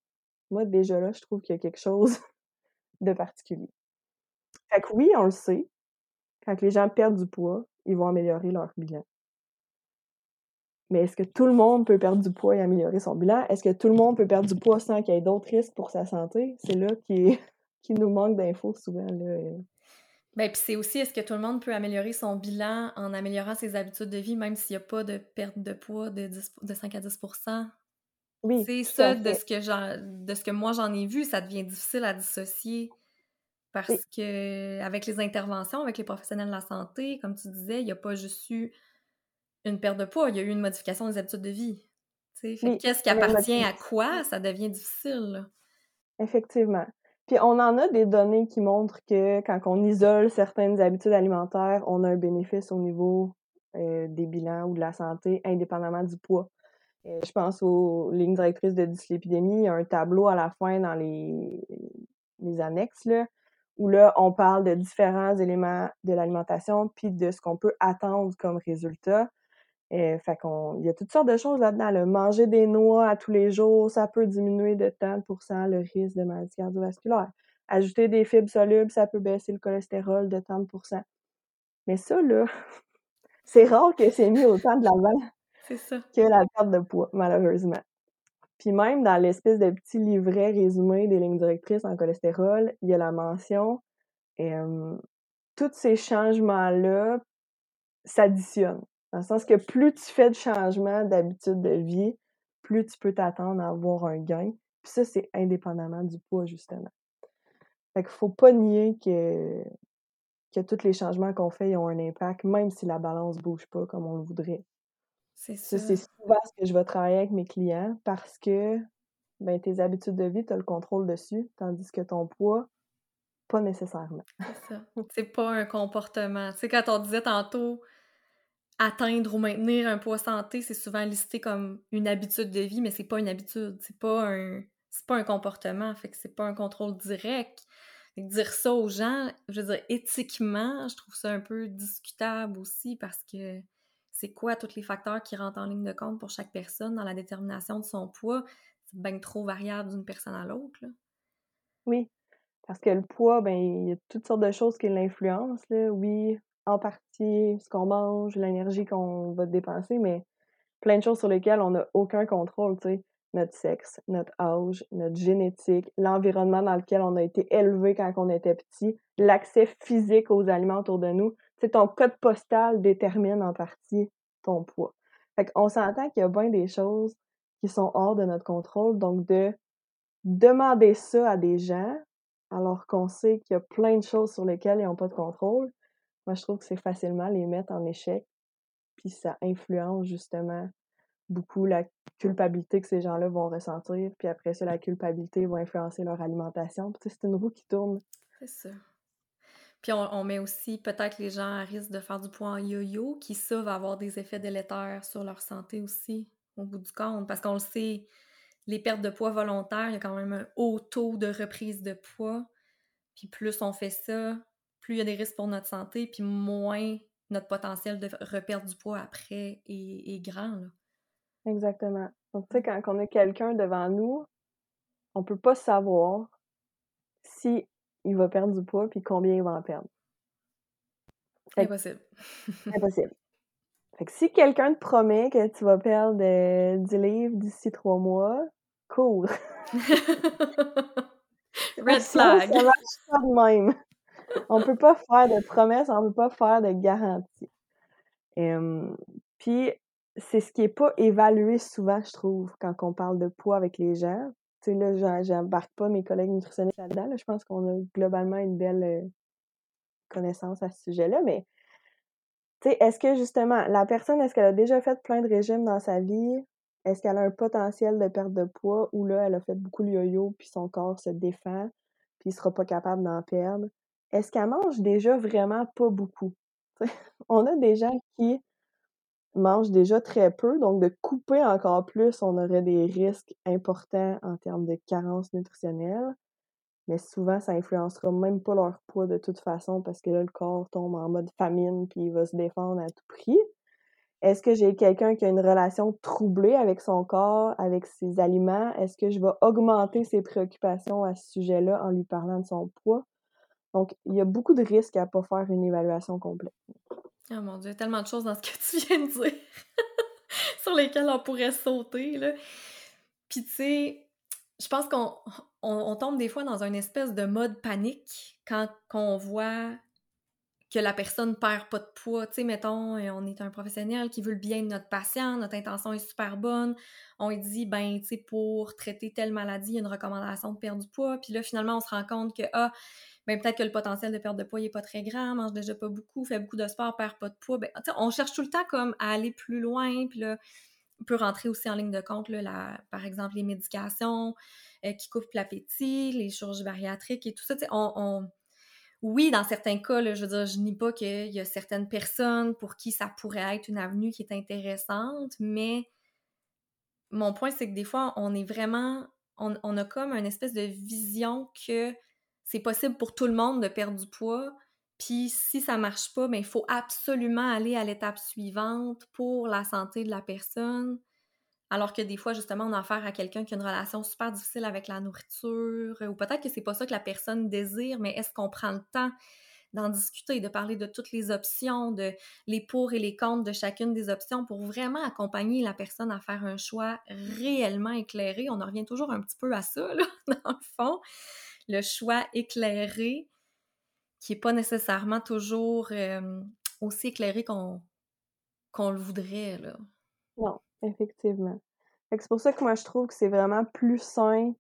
moi déjà là, je trouve qu'il y a quelque chose [LAUGHS] de particulier. Fait que oui, on le sait, quand les gens perdent du poids, ils vont améliorer leur bilan. Mais est-ce que tout le monde peut perdre du poids et améliorer son bilan? Est-ce que tout le monde peut perdre du poids sans qu'il y ait d'autres risques pour sa santé? C'est là qui, [LAUGHS] qui nous manque d'infos souvent. Là. Ben, puis c'est aussi, est-ce que tout le monde peut améliorer son bilan en améliorant ses habitudes de vie, même s'il n'y a pas de perte de poids de, 10 de 5 à 10% Oui, C'est ça, de ce, que j'en- de ce que moi j'en ai vu, ça devient difficile à dissocier. Parce Oui. que avec les interventions, avec les professionnels de la santé, comme tu disais, il n'y a pas juste eu une perte de poids, il y a eu une modification des habitudes de vie. Oui, qu'est-ce qui appartient à quoi, ça devient difficile. là. Effectivement. Puis on en a des données qui montrent que quand on isole certaines habitudes alimentaires, on a un bénéfice au niveau euh, des bilans ou de la santé, indépendamment du poids. Euh, je pense aux lignes directrices de dyslipidémie, il y a un tableau à la fin dans les, les annexes, là, où là, on parle de différents éléments de l'alimentation, puis de ce qu'on peut attendre comme résultat. Euh, fait qu'on, il y a toutes sortes de choses là-dedans. là. Manger des noix à tous les jours, ça peut diminuer de tant de pourcents le risque de maladie cardiovasculaire. Ajouter des fibres solubles, ça peut baisser le cholestérol de tant de pourcents. Mais ça, là, [LAUGHS] c'est rare que c'est mis autant de l'avant [LAUGHS] que la perte de poids, malheureusement. Puis même dans l'espèce de petit livret résumé des lignes directrices en cholestérol, il y a la mention euh, tous ces changements-là s'additionnent. Dans le sens que plus tu fais de changements d'habitude de vie, plus tu peux t'attendre à avoir un gain. Puis ça, c'est indépendamment du poids, justement. Fait qu'il faut pas nier que, que tous les changements qu'on fait ils ont un impact, même si la balance bouge pas comme on le voudrait. C'est Ça, ça. c'est souvent ce que je vais travailler avec mes clients parce que ben, tes habitudes de vie, tu as le contrôle dessus, tandis que ton poids, pas nécessairement. C'est ça. C'est pas un comportement. Tu sais, quand on disait tantôt atteindre ou maintenir un poids santé, c'est souvent listé comme une habitude de vie, mais c'est pas une habitude. C'est pas pas un comportement. Fait que pas un contrôle direct. Dire ça aux gens, je veux dire, éthiquement, je trouve ça un peu discutable aussi parce que c'est quoi tous les facteurs qui rentrent en ligne de compte pour chaque personne dans la détermination de son poids? C'est bien trop variable d'une personne à l'autre. Oui, parce que le poids, ben, il y a toutes sortes de choses qui l'influencent. Oui, en partie, ce qu'on mange, l'énergie qu'on va dépenser, mais plein de choses sur lesquelles on n'a aucun contrôle, tu sais. Notre sexe, notre âge, notre génétique, l'environnement dans lequel on a été élevé quand on était petit, l'accès physique aux aliments autour de nous. Ton code postal détermine en partie ton poids. Fait qu'on s'entend qu'il y a bien des choses qui sont hors de notre contrôle, donc de demander ça à des gens, alors qu'on sait qu'il y a plein de choses sur lesquelles ils n'ont pas de contrôle, moi, je trouve que c'est facilement les mettre en échec, puis ça influence justement beaucoup la culpabilité que ces gens-là vont ressentir, puis après ça, la culpabilité va influencer leur alimentation. Puis, c'est une roue qui tourne. C'est ça. Puis on, met aussi peut-être les gens à risque de faire du poids en yo-yo, qui ça va avoir des effets délétères sur leur santé aussi, au bout du compte. Parce qu'on le sait, les pertes de poids volontaires, il y a quand même un haut taux de reprise de poids. Puis plus on fait ça, plus il y a des risques pour notre santé, puis moins notre potentiel de reperdre du poids après est, grand. Exactement. Donc, tu sais, quand on a quelqu'un devant nous, on peut pas savoir si il va perdre du poids puis combien il va en perdre. Impossible. [LAUGHS] impossible. Fait que si quelqu'un te promet que tu vas perdre 10 euh, livres d'ici trois mois, cours. [LAUGHS] [LAUGHS] Red flag. Ça marche pas de même. On peut pas faire de promesses, on peut pas faire de garanties. Puis, c'est ce qui est pas évalué souvent, je trouve, quand on parle de poids avec les gens tu sais, là, j'embarque pas mes collègues nutritionnistes là-dedans. Je pense qu'on a globalement une belle euh, connaissance à ce sujet-là. Mais, tu sais, est-ce que justement, la personne, est-ce qu'elle a déjà fait plein de régimes dans sa vie? Est-ce qu'elle a un potentiel de perte de poids? Ou là, elle a fait beaucoup de yo-yo puis son corps se défend puis il sera pas capable d'en perdre? Est-ce qu'elle mange déjà vraiment pas beaucoup? [LAUGHS] on a des gens qui mange déjà très peu, donc de couper encore plus, on aurait des risques importants en termes de carence nutritionnelle. Mais souvent, ça influencera même pas leur poids de toute façon parce que là, le corps tombe en mode famine puis il va se défendre à tout prix. Est-ce que j'ai quelqu'un qui a une relation troublée avec son corps, avec ses aliments? Est-ce que je vais augmenter ses préoccupations à ce sujet-là en lui parlant de son poids? Donc, il y a beaucoup de risques à ne pas faire une évaluation complète. Oh mon Dieu, tellement de choses dans ce que tu viens de dire [LAUGHS] sur lesquelles on pourrait sauter. Là. Puis tu sais, je pense qu'on on, tombe des fois dans une espèce de mode panique quand on voit que la personne perd pas de poids. Tu sais, mettons, euh, on est un professionnel qui veut le bien de notre patient, notre intention est super bonne. On lui dit, ben, tu sais, pour traiter telle maladie, il y a une recommandation de perdre du poids. Puis là, finalement, on se rend compte que, ah, ben, peut-être que le potentiel de perte de poids n'est pas très grand, mange déjà pas beaucoup, fait beaucoup de sport, perd pas de poids. Ben, on cherche tout le temps comme à aller plus loin, puis là, on peut rentrer aussi en ligne de compte, là, par exemple, les médications euh, qui coupent l'appétit, les chirurgies bariatriques et tout ça. On, Oui, dans certains cas, je veux dire, je nie pas qu'il y a certaines personnes pour qui ça pourrait être une avenue qui est intéressante, mais mon point, c'est que des fois, on est vraiment, on, a comme une espèce de vision que c'est possible pour tout le monde de perdre du poids. Puis si ça marche pas, ben, il faut absolument aller à l'étape suivante pour la santé de la personne. Alors que des fois, justement, on a affaire à quelqu'un qui a une relation super difficile avec la nourriture, ou peut-être que c'est pas ça que la personne désire, mais est-ce qu'on prend le temps d'en discuter, de parler de toutes les options, de les pour et les contre de chacune des options pour vraiment accompagner la personne à faire un choix réellement éclairé? On en revient toujours un petit peu à ça, là, [LAUGHS] dans le fond le choix éclairé qui n'est pas nécessairement toujours euh, aussi éclairé qu'on le voudrait. Là. Effectivement. C'est pour ça que moi, je trouve que c'est vraiment plus sain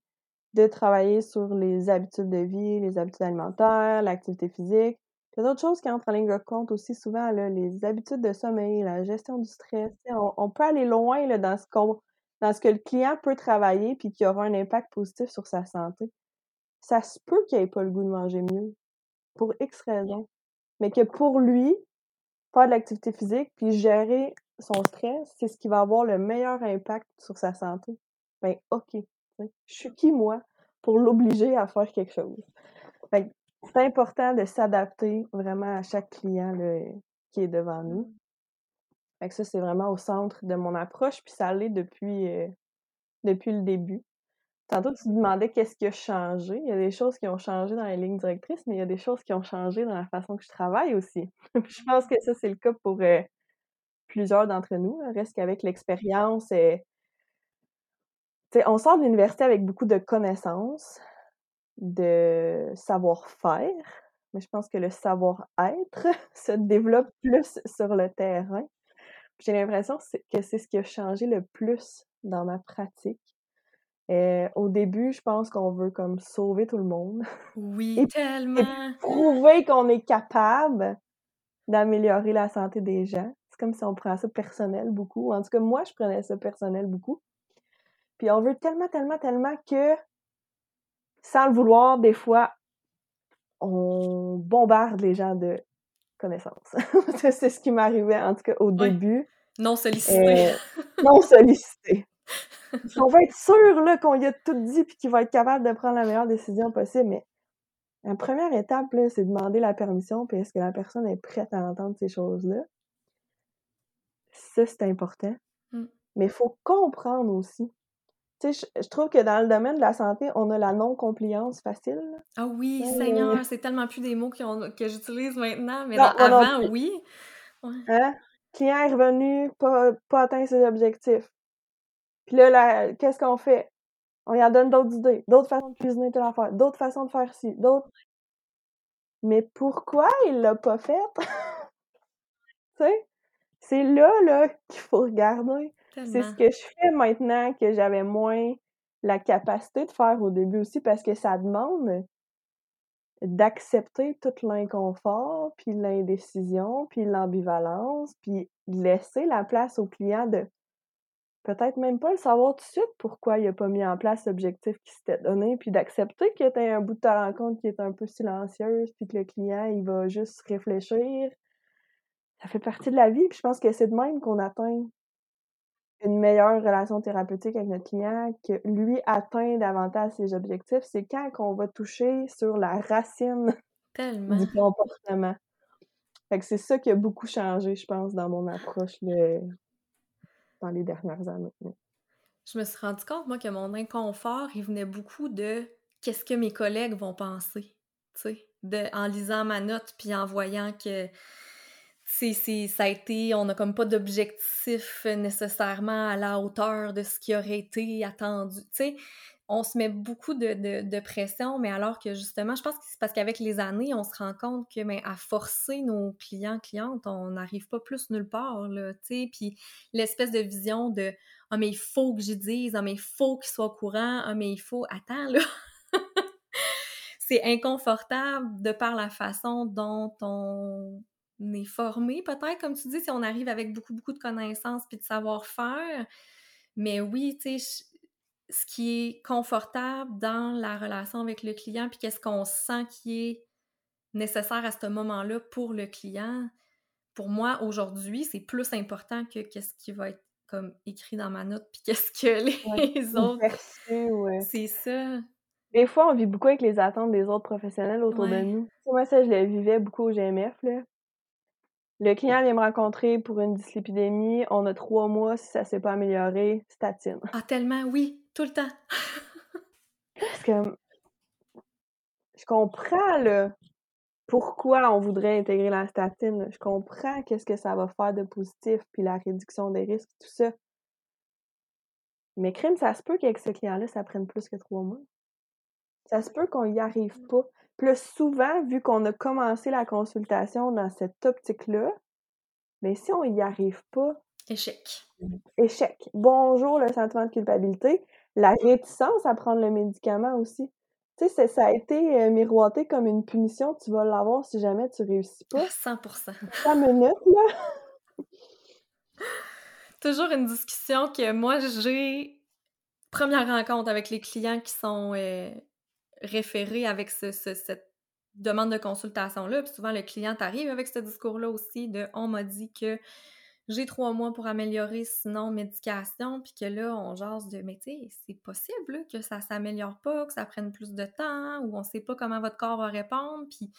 de travailler sur les habitudes de vie, les habitudes alimentaires, l'activité physique. Il y d'autres choses qui entrent en ligne de compte aussi souvent, les habitudes de sommeil, la gestion du stress. On, peut aller loin dans, ce dans ce que le client peut travailler puis qui aura un impact positif sur sa santé ça se peut qu'il ait pas le goût de manger mieux, pour X raisons. Mais que pour lui, faire de l'activité physique puis gérer son stress, c'est ce qui va avoir le meilleur impact sur sa santé. Ben, OK. Je suis qui, moi, pour l'obliger à faire quelque chose? c'est important de s'adapter vraiment à chaque client qui est devant nous. Fait que ça, c'est vraiment au centre de mon approche, puis ça l'est depuis, euh, depuis le début. Tantôt, tu demandais qu'est-ce qui a changé. Il y a des choses qui ont changé dans les lignes directrices, mais il y a des choses qui ont changé dans la façon que je travaille aussi. [LAUGHS] je pense que ça, c'est le cas pour euh, plusieurs d'entre nous. Reste qu'avec l'expérience, euh, on sort de l'université avec beaucoup de connaissances, de savoir-faire, mais je pense que le savoir-être [LAUGHS] se développe plus sur le terrain. J'ai l'impression que c'est ce qui a changé le plus dans ma pratique euh, au début, je pense qu'on veut comme sauver tout le monde. Oui, [LAUGHS] tellement. prouver qu'on est capable d'améliorer la santé des gens. Comme si on prend ça personnel beaucoup. En tout cas, moi, je prenais ça personnel beaucoup. Puis on veut tellement, tellement, tellement que, sans le vouloir, des fois, on bombarde les gens de connaissances. [LAUGHS] c'est ce qui m'arrivait, en tout cas, au début. Non sollicité. Euh, [LAUGHS] non sollicité. on va être sûr là, qu'on y a tout dit puis qu'il va être capable de prendre la meilleure décision possible. Mais la première étape, c'est demander la permission, puis est-ce que la personne est prête à entendre ces choses-là? Ça, c'est important. Mmh. Mais il faut comprendre aussi. Tu sais, je, trouve que dans le domaine de la santé, on a la non-compliance facile. Ah oui, Seigneur, c'est tellement plus des mots que j'utilise maintenant, mais avant, oui. Hein? Client est revenu, pas, pas atteint ses objectifs. Puis là, qu'est-ce qu'on fait? On y en donne d'autres idées, d'autres façons de cuisiner telle affaire, d'autres façons de faire ci, d'autres. Mais pourquoi il l'a pas fait? [LAUGHS] tu sais? C'est là, là, qu'il faut regarder. C'est ce que je fais maintenant que j'avais moins la capacité de faire au début aussi parce que ça demande d'accepter tout l'inconfort, puis l'indécision, puis l'ambivalence, puis laisser la place au client de peut-être même pas le savoir tout de suite pourquoi il a pas mis en place l'objectif qui s'était donné, puis d'accepter qu'il y ait un bout de ta rencontre qui est un peu silencieuse, puis que le client, il va juste réfléchir. Ça fait partie de la vie, puis je pense que c'est de même qu'on atteint une meilleure relation thérapeutique avec notre client, que lui atteint davantage ses objectifs, c'est quand qu'on va toucher sur la racine du comportement. Fait que c'est ça qui a beaucoup changé, je pense, dans mon approche dans les dernières années. Je me suis rendu compte, moi, que mon inconfort, il venait beaucoup de qu'est-ce que mes collègues vont penser, tu sais, en lisant ma note puis en voyant que c'est, ça a été, on n'a comme pas d'objectif nécessairement à la hauteur de ce qui aurait été attendu. Tu sais, on se met beaucoup de, pression, mais alors que justement, je pense que c'est parce qu'avec les années, on se rend compte que, mais ben, à forcer nos clients, clientes, on n'arrive pas plus nulle part, là, tu sais. Puis l'espèce de vision de « Ah, mais il faut que j'y dise, ah, mais il faut qu'il soit au courant, ah, mais il faut... » Attends, là! [LAUGHS] c'est inconfortable de par la façon dont on est formé, peut-être, comme tu dis, si on arrive avec beaucoup, beaucoup de connaissances puis de savoir-faire. Mais oui, tu sais, ce qui est confortable dans la relation avec le client, puis qu'est-ce qu'on sent qui est nécessaire à ce moment-là pour le client, pour moi, aujourd'hui, c'est plus important que qu'est-ce qui va être comme écrit dans ma note, puis [LAUGHS] qu'est-ce que les [LAUGHS] autres... C'est ça. Des fois, on vit beaucoup avec les attentes des autres professionnels autour de nous. Moi, ça, je le vivais beaucoup au GMF, là. Le client vient me rencontrer pour une dyslipidémie. On a trois mois. Si ça s'est pas amélioré, statine. Ah, tellement, oui, tout le temps. Parce que je comprends le pourquoi on voudrait intégrer la statine. Je comprends qu'est-ce que ça va faire de positif, puis la réduction des risques, tout ça. Mais crime, ça se peut qu'avec ce client-là, ça prenne plus que trois mois. Ça se peut qu'on y arrive pas. Plus souvent, vu qu'on a commencé la consultation dans cette optique-là, mais si on n'y arrive pas. Échec. Échec. Bonjour le sentiment de culpabilité. La réticence à prendre le médicament aussi. Tu sais, ça a été euh, miroité comme une punition. Tu vas l'avoir si jamais tu réussis pas. 100% Ça minutes, là. [LAUGHS] Toujours une discussion que moi, j'ai. Première rencontre avec les clients qui sont euh, référer avec cette demande de consultation-là. Puis souvent, le client arrive avec ce discours-là aussi de « on m'a dit que j'ai trois mois pour améliorer, sinon médication », puis que là, on jase de « mais tu sais, c'est possible que ça s'améliore pas, que ça prenne plus de temps, ou on sait pas comment votre corps va répondre », puis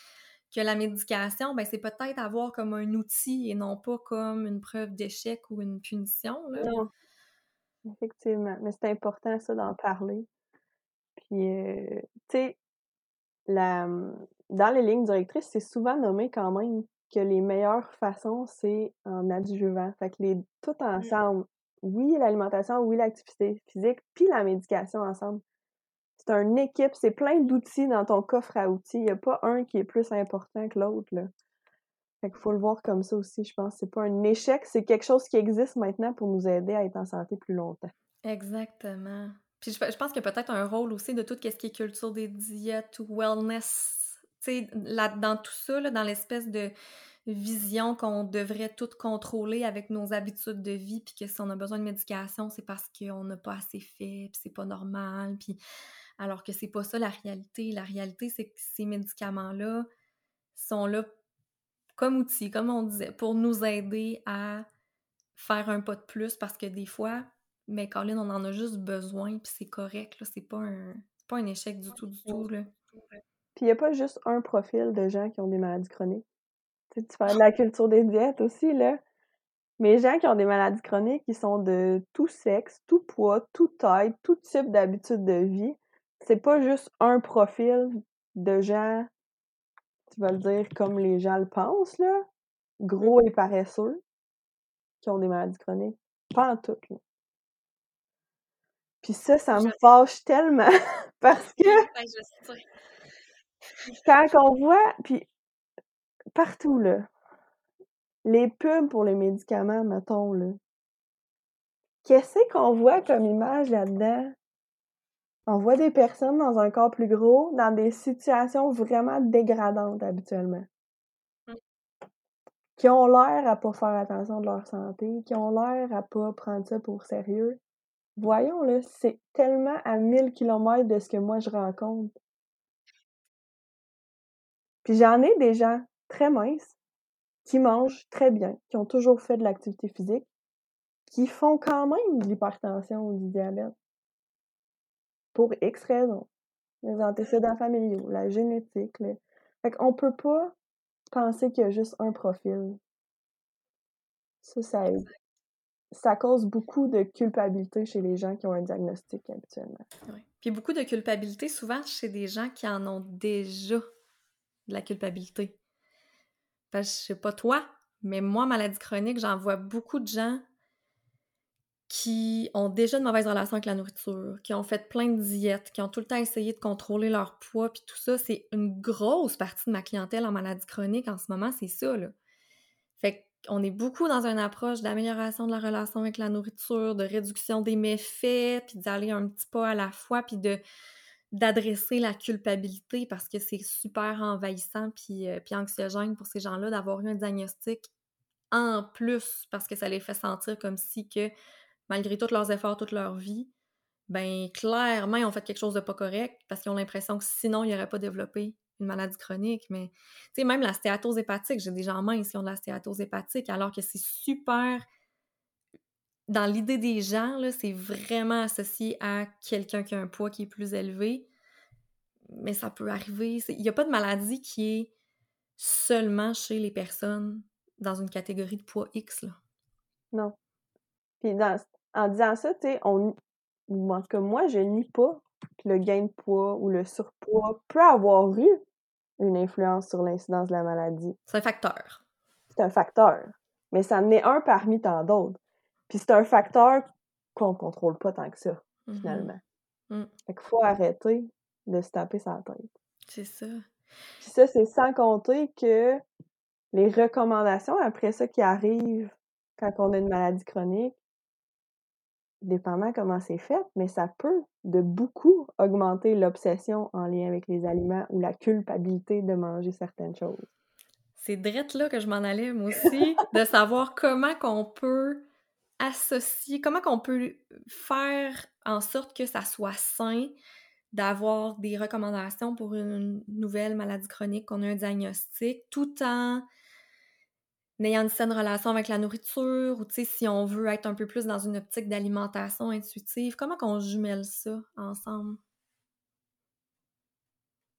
que la médication, ben c'est peut-être avoir comme un outil et non pas comme une preuve d'échec ou une punition. Non. Effectivement, mais c'est important ça d'en parler. Puis, euh, tu sais, la, mmh, dans les lignes directrices, c'est souvent nommé quand même que les meilleures façons, c'est en adjuvant. Fait que les tout mmh. ensemble, oui, l'alimentation, oui, l'activité physique, puis la médication ensemble. C'est une équipe, c'est plein d'outils dans ton coffre à outils. Il n'y a pas un qui est plus important que l'autre, là. Fait qu'il faut le voir comme ça aussi, je pense. C'est pas un échec, c'est quelque chose qui existe maintenant pour nous aider à être en santé plus longtemps. Exactement. Puis je, pense qu'il y a peut-être un rôle aussi de tout ce qui est culture des diètes ou wellness, tu sais, dans tout ça, là, dans l'espèce de vision qu'on devrait tout contrôler avec nos habitudes de vie, puis que si on a besoin de médication, c'est parce qu'on n'a pas assez fait, puis c'est pas normal, puis alors que c'est pas ça la réalité. La réalité, c'est que ces médicaments-là sont là comme outils, comme on disait, pour nous aider à faire un pas de plus parce que des fois, mais Colin, on en a juste besoin, puis c'est correct, là, c'est pas un, pas un échec du tout, du tout, là. Puis il n'y a pas juste un profil de gens qui ont des maladies chroniques. Tu, sais, tu parles de [LAUGHS] la culture des diètes aussi, là. Mais les gens qui ont des maladies chroniques, ils sont de tout sexe, tout poids, toute taille, tout type d'habitude de vie. C'est pas juste un profil de gens, tu vas le dire comme les gens le pensent, là, gros et paresseux, qui ont des maladies chroniques. Pas en tout, là. Puis ça, ça me fâche tellement [LAUGHS] parce que quand on voit, puis partout, là, les pubs pour les médicaments, mettons, là, qu'est-ce qu'on voit comme image là-dedans? On voit des personnes dans un corps plus gros, dans des situations vraiment dégradantes habituellement. Mmh. Qui ont l'air à pas faire attention de leur santé, qui ont l'air à pas prendre ça pour sérieux. Voyons, là, c'est tellement à 1000 kilomètres de ce que moi je rencontre. Puis j'en ai des gens très minces, qui mangent très bien, qui ont toujours fait de l'activité physique, qui font quand même de l'hypertension ou du diabète. Pour X raisons. Les antécédents familiaux, la génétique. Fait qu'on peut pas penser qu'il y a juste un profil. Ça, ça aide ça cause beaucoup de culpabilité chez les gens qui ont un diagnostic habituellement. Oui. Puis beaucoup de culpabilité souvent chez des gens qui en ont déjà de la culpabilité. Parce que je sais pas toi, mais moi, maladie chronique, j'en vois beaucoup de gens qui ont déjà de mauvaises relations avec la nourriture, qui ont fait plein de diètes, qui ont tout le temps essayé de contrôler leur poids, puis tout ça, c'est une grosse partie de ma clientèle en maladie chronique en ce moment, c'est ça, là. On est beaucoup dans une approche d'amélioration de la relation avec la nourriture, de réduction des méfaits, puis d'aller un petit pas à la fois, puis de d'adresser la culpabilité parce que c'est super envahissant puis, euh, puis anxiogène pour ces gens-là d'avoir eu un diagnostic en plus parce que ça les fait sentir comme si que malgré tous leurs efforts toute leur vie, ben clairement ils ont fait quelque chose de pas correct parce qu'ils ont l'impression que sinon ils n'auraient pas développé maladie chronique, mais tu sais, même la stéatose hépatique, j'ai des gens minces qui ont de la stéatose hépatique, alors que c'est super. Dans l'idée des gens, c'est vraiment associé à quelqu'un qui a un poids qui est plus élevé, mais ça peut arriver. Il n'y a pas de maladie qui est seulement chez les personnes dans une catégorie de poids X. Là. Non. Puis en disant ça, tu sais, on, en tout cas, moi, je nie pas que le gain de poids ou le surpoids peut avoir eu une influence sur l'incidence de la maladie. C'est un facteur. C'est un facteur. Mais ça en est un parmi tant d'autres. Puis c'est un facteur qu'on contrôle pas tant que ça, mm-hmm. finalement. Mm. Fait qu'il faut arrêter de se taper sa tête. C'est ça. Puis ça, c'est sans compter que les recommandations après ça qui arrivent quand on a une maladie chronique, dépendant comment c'est fait, mais ça peut de beaucoup augmenter l'obsession en lien avec les aliments ou la culpabilité de manger certaines choses. C'est drette là que je m'en allais, moi aussi, de savoir comment qu'on peut associer, comment qu'on peut faire en sorte que ça soit sain d'avoir des recommandations pour une nouvelle maladie chronique, qu'on a un diagnostic, tout en ayant une saine relation avec la nourriture ou si on veut être un peu plus dans une optique d'alimentation intuitive, comment qu'on jumelle ça ensemble?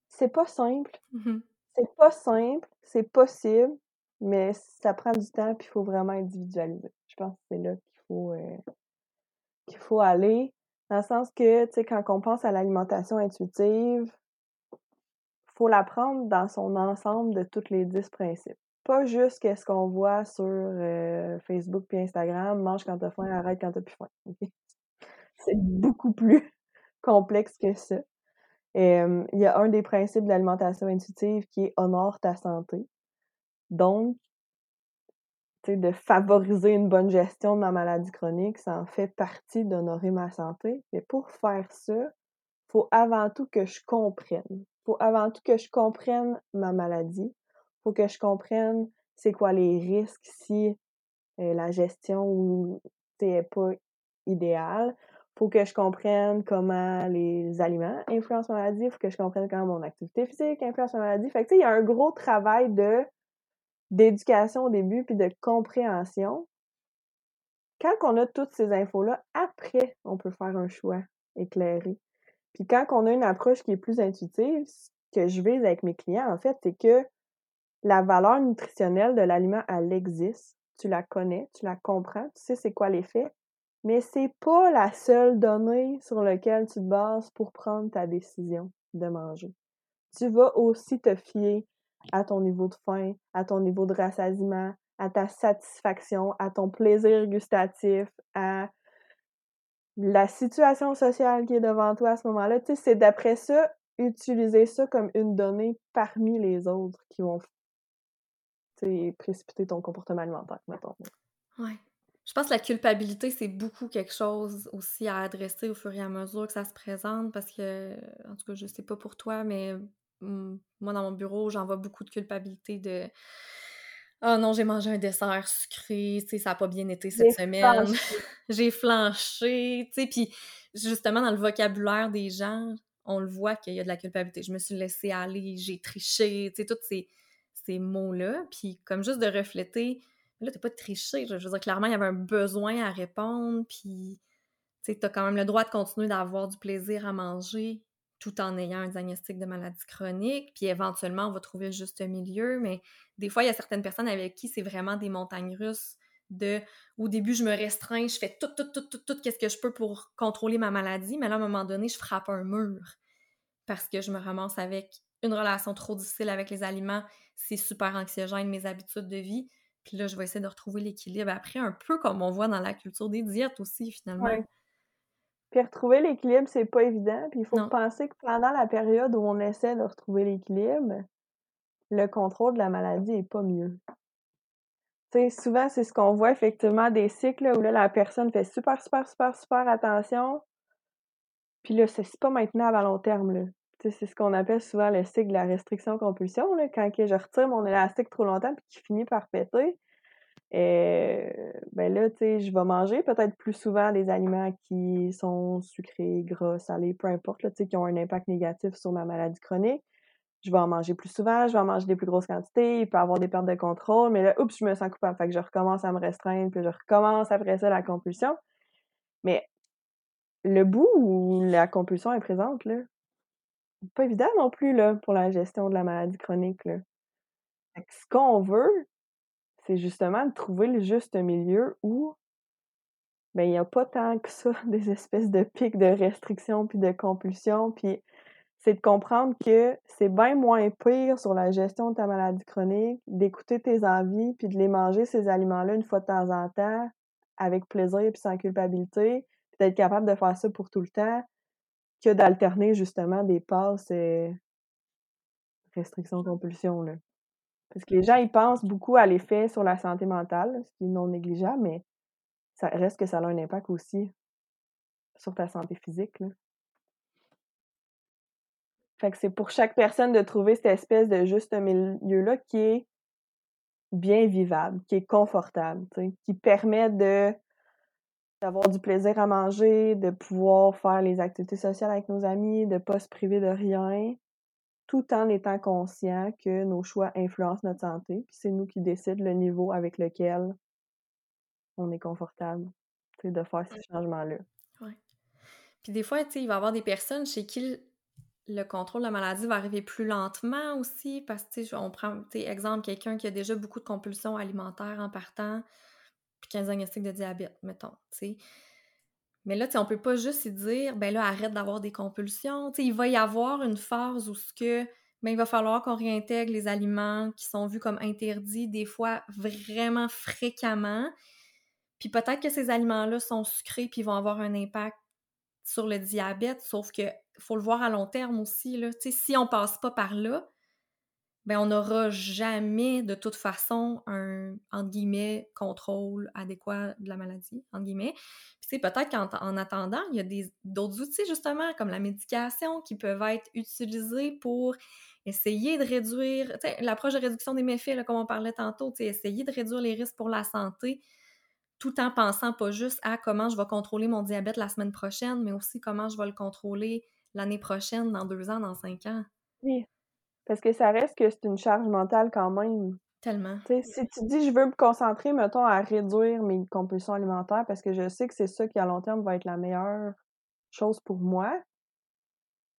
C'est pas simple. Mmh c'est pas simple, c'est possible, mais ça prend du temps puis il faut vraiment individualiser. Je pense que c'est là qu'il faut euh, qu'il faut aller. Dans le sens que, tu sais, quand on pense à l'alimentation intuitive, faut la prendre dans son ensemble de tous les dix principes pas juste qu'est-ce qu'on voit sur euh, Facebook puis Instagram, mange quand t'as faim, arrête quand t'as plus faim. [LAUGHS] C'est beaucoup plus [LAUGHS] complexe que ça. Il y a un des principes de l'alimentation intuitive qui est honore ta santé. Donc, de favoriser une bonne gestion de ma maladie chronique, ça en fait partie d'honorer ma santé. Mais pour faire ça, faut avant tout que je comprenne. Faut avant tout que je comprenne ma maladie, faut que je comprenne c'est quoi les risques si la gestion ou n'est pas idéale. faut que je comprenne comment les aliments influencent ma maladie, faut que je comprenne comment mon activité physique influence ma maladie. Fait que, il y a un gros travail de d'éducation au début puis de compréhension. Quand on a toutes ces infos-là, après, on peut faire un choix éclairé. Puis quand on a une approche qui est plus intuitive, ce que je vise avec mes clients, en fait, c'est que la valeur nutritionnelle de l'aliment, elle existe. Tu la connais, tu la comprends, tu sais c'est quoi l'effet, mais c'est pas la seule donnée sur laquelle tu te bases pour prendre ta décision de manger. Tu vas aussi te fier à ton niveau de faim, à ton niveau de rassasiement, à ta satisfaction, à ton plaisir gustatif, à la situation sociale qui est devant toi à ce moment-là. Tu sais, c'est d'après ça, utiliser ça comme une donnée parmi les autres qui vont précipiter ton comportement alimentaire, mettons. Ouais. Je pense que la culpabilité, c'est beaucoup quelque chose aussi à adresser au fur et à mesure que ça se présente parce que, en tout cas, je sais pas pour toi, mais moi, dans mon bureau, j'en vois beaucoup de culpabilité de Oh non, j'ai mangé un dessert sucré, ça n'a pas bien été cette semaine. [LAUGHS] j'ai flanché, tu sais, puis justement, dans le vocabulaire des gens, on le voit qu'il y a de la culpabilité. Je me suis laissée aller, j'ai triché, tu sais, tous ces, ces mots-là. Puis comme juste de refléter, là, t'as pas triché. Je veux dire, clairement, il y avait un besoin à répondre, puis tu t'as quand même le droit de continuer d'avoir du plaisir à manger tout en ayant un diagnostic de maladie chronique, puis éventuellement, on va trouver le juste milieu, mais des fois, il y a certaines personnes avec qui c'est vraiment des montagnes russes de au début, je me restreins, je fais tout, tout, tout, tout, tout, qu'est-ce que je peux pour contrôler ma maladie, mais là, à un moment donné, je frappe un mur parce que je me ramasse avec une relation trop difficile avec les aliments, c'est super anxiogène, mes habitudes de vie, puis là, je vais essayer de retrouver l'équilibre après, un peu comme on voit dans la culture des diètes aussi, finalement. Puis retrouver l'équilibre, c'est pas évident. Puis il faut penser que pendant la période où on essaie de retrouver l'équilibre, le contrôle de la maladie est pas mieux. Tu sais, souvent, c'est ce qu'on voit effectivement des cycles où là, la personne fait super, super, super, super attention. Puis là, c'est pas maintenant à long terme. Là. C'est ce qu'on appelle souvent le cycle de la restriction-compulsion. Quand je retire mon élastique trop longtemps puis qu'il finit par péter, et ben là, tu sais, je vais manger peut-être plus souvent des aliments qui sont sucrés, gras, salés, peu importe, là, tu sais, qui ont un impact négatif sur ma maladie chronique. Je vais en manger plus souvent, je vais en manger des plus grosses quantités, il peut avoir des pertes de contrôle, mais là, oups, je me sens coupable. Fait que je recommence à me restreindre, puis je recommence après ça la compulsion. Mais le bout où la compulsion est présente, là, pas évident non plus, là, pour la gestion de la maladie chronique, là. Ce qu'on veut, c'est justement de trouver le juste milieu où ben, il n'y a pas tant que ça [LAUGHS] des espèces de pics de restriction puis de compulsion. Puis c'est de comprendre que c'est bien moins pire sur la gestion de ta maladie chronique, d'écouter tes envies puis de les manger, ces aliments-là, une fois de temps en temps, avec plaisir puis sans culpabilité, puis d'être capable de faire ça pour tout le temps, que d'alterner justement des passes euh, restriction-compulsion. Parce que les gens, ils pensent beaucoup à l'effet sur la santé mentale, ce qui est non négligeable, mais ça reste que ça a un impact aussi sur ta santé physique. Là. Fait que c'est pour chaque personne de trouver cette espèce de juste milieu-là qui est bien vivable, qui est confortable, qui permet de d'avoir du plaisir à manger, de pouvoir faire les activités sociales avec nos amis, de ne pas se priver de rien, tout en étant conscient que nos choix influencent notre santé, puis c'est nous qui décidons le niveau avec lequel on est confortable de faire ces changements-là. Ouais. Puis des fois, il va y avoir des personnes chez qui le contrôle de la maladie va arriver plus lentement aussi, parce que on prend, exemple, quelqu'un qui a déjà beaucoup de compulsions alimentaires en partant, puis qui a un diagnostic de diabète, mettons, tu mais là, on peut pas juste dire, ben là, arrête d'avoir des compulsions. il va y avoir une phase où ce que, ben, il va falloir qu'on réintègre les aliments qui sont vus comme interdits, des fois vraiment fréquemment. Puis peut-être que ces aliments-là sont sucrés puis vont avoir un impact sur le diabète, sauf que faut le voir à long terme aussi. Là. si on passe pas par là, ben on n'aura jamais de toute façon un entre guillemets contrôle adéquat de la maladie entre guillemets. Puis peut-être qu'en attendant, il y a d'autres outils justement comme la médication qui peuvent être utilisés pour essayer de réduire l'approche de réduction des méfaits comme on parlait tantôt, essayer de réduire les risques pour la santé tout en pensant pas juste à comment je vais contrôler mon diabète la semaine prochaine, mais aussi comment je vais le contrôler l'année prochaine, dans deux ans, dans cinq ans. Oui, parce que ça reste que c'est une charge mentale quand même. Tellement. si tu dis je veux me concentrer, mettons, à réduire mes compulsions alimentaires parce que je sais que c'est ça qui à long terme va être la meilleure chose pour moi,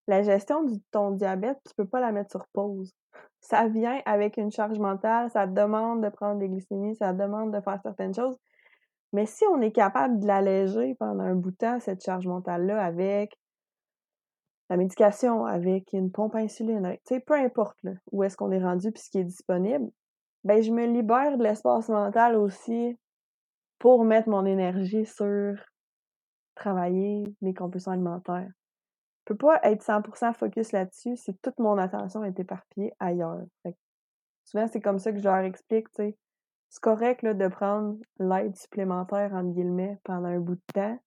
la gestion de ton diabète, tu peux pas la mettre sur pause. Ça vient avec une charge mentale, ça demande de prendre des glycémies, ça demande de faire certaines choses. Mais si on est capable de l'alléger pendant un bout de temps, cette charge mentale-là, avec la médication, avec une pompe insuline, sais, peu importe où est-ce qu'on est rendu puis ce qui est disponible, ben je me libère de l'espace mental aussi pour mettre mon énergie sur travailler mes compulsions alimentaires. Je peux pas être 100% focus là-dessus si toute mon attention est éparpillée ailleurs. souvent, c'est comme ça que je leur explique, tu sais. C'est correct là, de prendre l'aide supplémentaire, entre guillemets, pendant un bout de temps.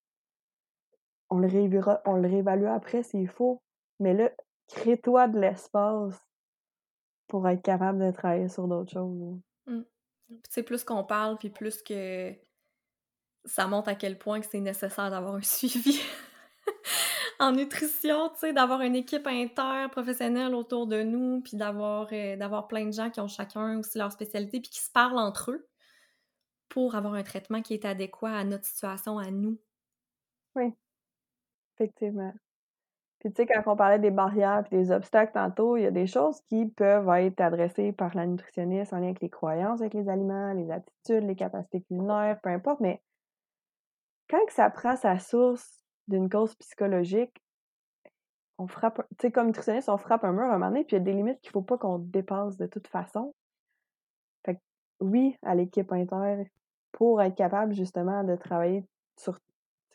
On le réévaluera, on le réévalue après s'il faut. Mais là, crée-toi de l'espace pour être capable de travailler sur d'autres choses. Mmh. Tu sais, plus qu'on parle, puis plus que ça montre à quel point que c'est nécessaire d'avoir un [LAUGHS] suivi en nutrition, tu sais, d'avoir une équipe interprofessionnelle autour de nous, puis d'avoir euh, d'avoir plein de gens qui ont chacun aussi leur spécialité, puis qui se parlent entre eux pour avoir un traitement qui est adéquat à notre situation, à nous. Oui, effectivement. Puis tu sais, quand on parlait des barrières et des obstacles tantôt, il y a des choses qui peuvent être adressées par la nutritionniste en lien avec les croyances avec les aliments, les attitudes, les capacités culinaires, peu importe, mais quand ça prend sa source d'une cause psychologique, on frappe, tu sais, comme nutritionniste, on frappe un mur à un moment donné, puis il y a des limites qu'il faut pas qu'on dépasse de toute façon. Fait que, oui, à l'équipe inter, pour être capable justement de travailler sur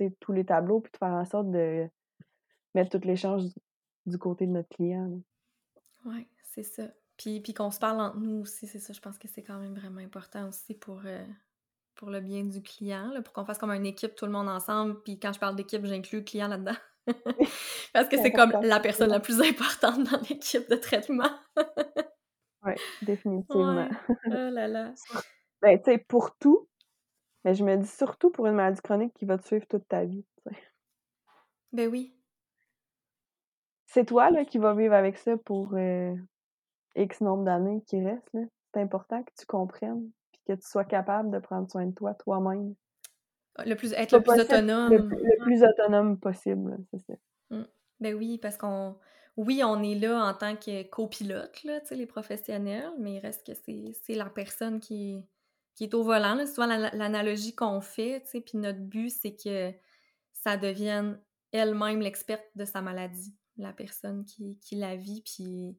tous les tableaux, puis de faire en sorte de mettre toutes les chances du côté de notre client. Oui, c'est ça. Puis, puis qu'on se parle entre nous aussi, c'est ça, je pense que c'est quand même vraiment important aussi pour, euh, pour le bien du client, pour qu'on fasse comme une équipe, tout le monde ensemble. Puis quand je parle d'équipe, j'inclus le client là-dedans. [LAUGHS] Parce que c'est comme la personne la plus importante dans l'équipe de traitement. oui, [LAUGHS] définitivement. Oh là là. [LAUGHS] ben, tu sais, pour tout, mais je me dis surtout pour une maladie chronique qui va te suivre toute ta vie. Ben oui. C'est toi là, qui vas vivre avec ça pour euh, X nombre d'années qui reste. C'est important que tu comprennes que tu sois capable de prendre soin de toi toi-même. Ah, le plus, être le plus autonome. Le, plus autonome possible, c'est ça. Mmh. Ben oui, parce qu'on. Oui, on est là en tant que copilote, là, les professionnels, mais il reste que c'est la personne qui, qui est au volant. C'est souvent l'analogie qu'on fait, puis notre but, c'est que ça devienne elle-même l'experte de sa maladie, la personne qui, qui la vit, puis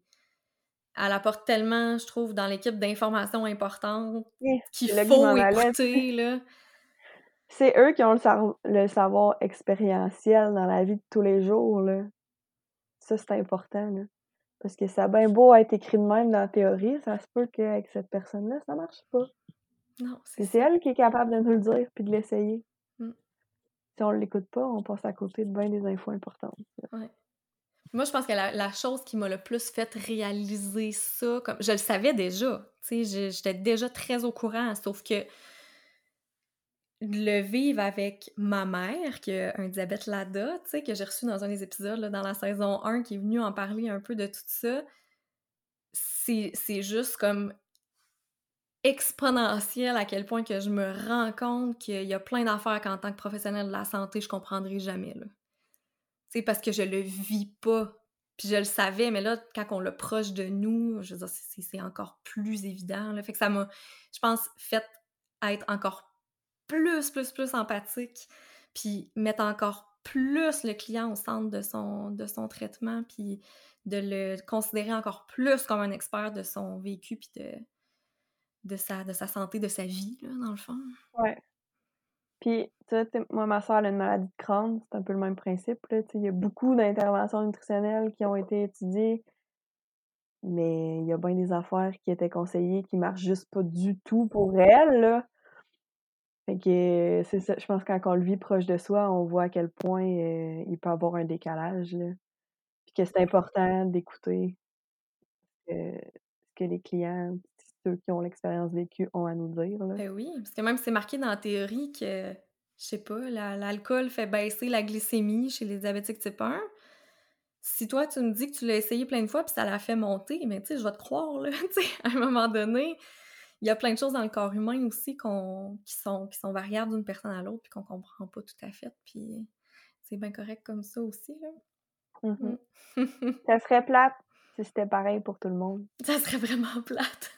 elle apporte tellement, je trouve, dans l'équipe d'informations importantes qu'il faut écouter, là. C'est eux qui ont le, savoir expérientiel dans la vie de tous les jours, là. Ça, c'est important, là. Parce que ça a bien beau être écrit de même dans la théorie, ça se peut qu'avec cette personne-là, ça marche pas. Non, c'est elle qui est capable de nous le dire puis de l'essayer. Mm. Si on l'écoute pas, on passe à côté de bien des infos importantes. Ouais. Moi, je pense que la, chose qui m'a le plus fait réaliser ça, comme je le savais déjà, tu sais, j'étais déjà très au courant, sauf que le vivre avec ma mère, qui a un diabète LADA, tu sais, que j'ai reçu dans un des épisodes, là, dans la saison 1, qui est venu en parler un peu de tout ça, c'est juste comme exponentiel à quel point que je me rends compte qu'il y a plein d'affaires qu'en tant que professionnel de la santé, je comprendrai jamais, c'est parce que je le vis pas. Puis je le savais, mais là, quand on le proche de nous, je veux dire, c'est encore plus évident. Là. Fait que ça m'a, je pense, fait être encore plus, plus, plus empathique, puis mettre encore plus le client au centre de son, de son traitement, puis de le considérer encore plus comme un expert de son vécu, puis de, de, sa, de sa santé, de sa vie, là, dans le fond. Ouais. Puis, tu sais, moi, ma soeur a une maladie de Crohn, c'est un peu le même principe. Là, il y a beaucoup d'interventions nutritionnelles qui ont été étudiées, mais il y a bien des affaires qui étaient conseillées qui marchent juste pas du tout pour elle. Là. Fait que c'est ça, je pense que quand on le vit proche de soi, on voit à quel point euh, il peut avoir un décalage. Là. Puis que c'est important d'écouter ce que les clients ceux qui ont l'expérience vécue ont à nous dire, là. Ben oui, parce que même c'est marqué dans la théorie que, je sais pas, l'alcool fait baisser la glycémie chez les diabétiques type 1. Si toi, tu me dis que tu l'as essayé plein de fois puis ça l'a fait monter, mais tu sais, je vais te croire, là, [LAUGHS] à un moment donné, il y a plein de choses dans le corps humain aussi qui sont qui sont variables d'une personne à l'autre puis qu'on comprend pas tout à fait, puis c'est bien correct comme ça aussi, là. Mmh [LAUGHS] ça serait plate si c'était pareil pour tout le monde. Ça serait vraiment [LAUGHS] plate.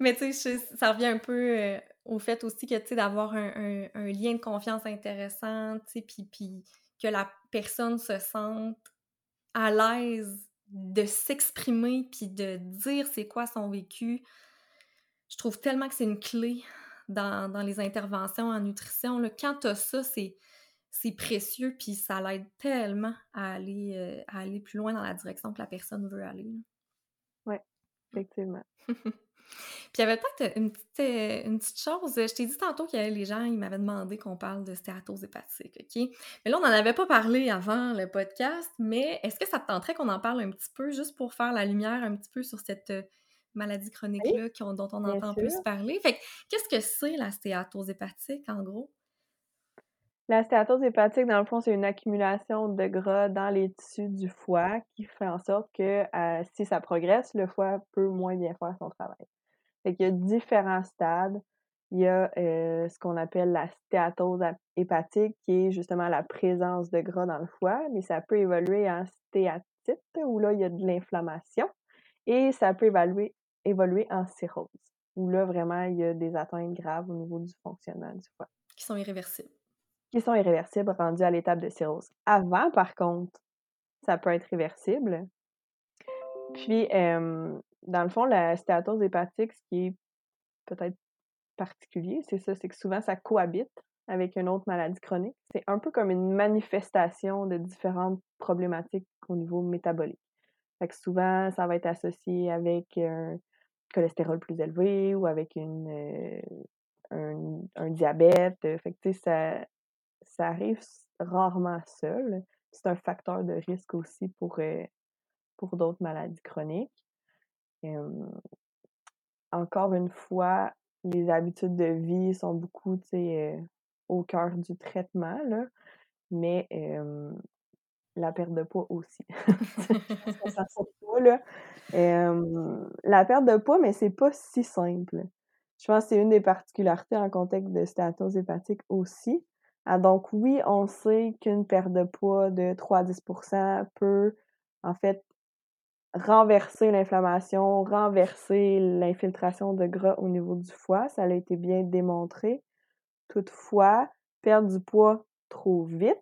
Mais tu sais, ça revient un peu euh, au fait aussi que, tu sais, d'avoir un, lien de confiance intéressant, tu sais, puis que la personne se sente à l'aise de s'exprimer puis de dire c'est quoi son vécu. Je trouve tellement que c'est une clé dans, les interventions en nutrition. Là. Quand tu as ça, c'est, c'est précieux puis ça l'aide tellement à aller, euh, à aller plus loin dans la direction que la personne veut aller. Oui, effectivement. [LAUGHS] Puis il y avait peut-être une petite, euh, une petite chose. Je t'ai dit tantôt que les gens, ils m'avaient demandé qu'on parle de stéatose hépatique, OK? Mais là, on n'en avait pas parlé avant le podcast, mais est-ce que ça te tenterait qu'on en parle un petit peu, juste pour faire la lumière un petit peu sur cette euh, maladie chronique-là dont on entend plus parler? Fait qu'est-ce que c'est la stéatose hépatique, en gros? La stéatose hépatique, dans le fond, c'est une accumulation de gras dans les tissus du foie qui fait en sorte que euh, si ça progresse, le foie peut moins bien faire son travail. Fait qu'il y a différents stades. Il y a euh, ce qu'on appelle la stéatose hépatique, qui est justement la présence de gras dans le foie, mais ça peut évoluer en stéatite, où là, il y a de l'inflammation, et ça peut évoluer, évoluer en cirrhose, où là, vraiment, il y a des atteintes graves au niveau du fonctionnement du foie. Qui sont irréversibles. Qui sont irréversibles, rendus à l'étape de cirrhose. Avant, par contre, ça peut être réversible. Puis, dans le fond, la stéatose hépatique, ce qui est peut-être particulier, c'est ça, c'est que souvent ça cohabite avec une autre maladie chronique. C'est un peu comme une manifestation de différentes problématiques au niveau métabolique. Fait que souvent, ça va être associé avec un cholestérol plus élevé ou avec une, euh, un, diabète. Fait que, ça, ça arrive rarement seul. C'est un facteur de risque aussi pour, euh, d'autres maladies chroniques encore une fois, les habitudes de vie sont beaucoup, euh, au cœur du traitement, mais la perte de poids aussi. [LAUGHS] ça pas, la perte de poids, mais c'est pas si simple. Je pense que c'est une des particularités en contexte de stéatose hépatique aussi. Ah, donc oui, on sait qu'une perte de poids de 3 à 10% peut en fait renverser l'inflammation, renverser l'infiltration de gras au niveau du foie. Ça a été bien démontré. Toutefois, perdre du poids trop vite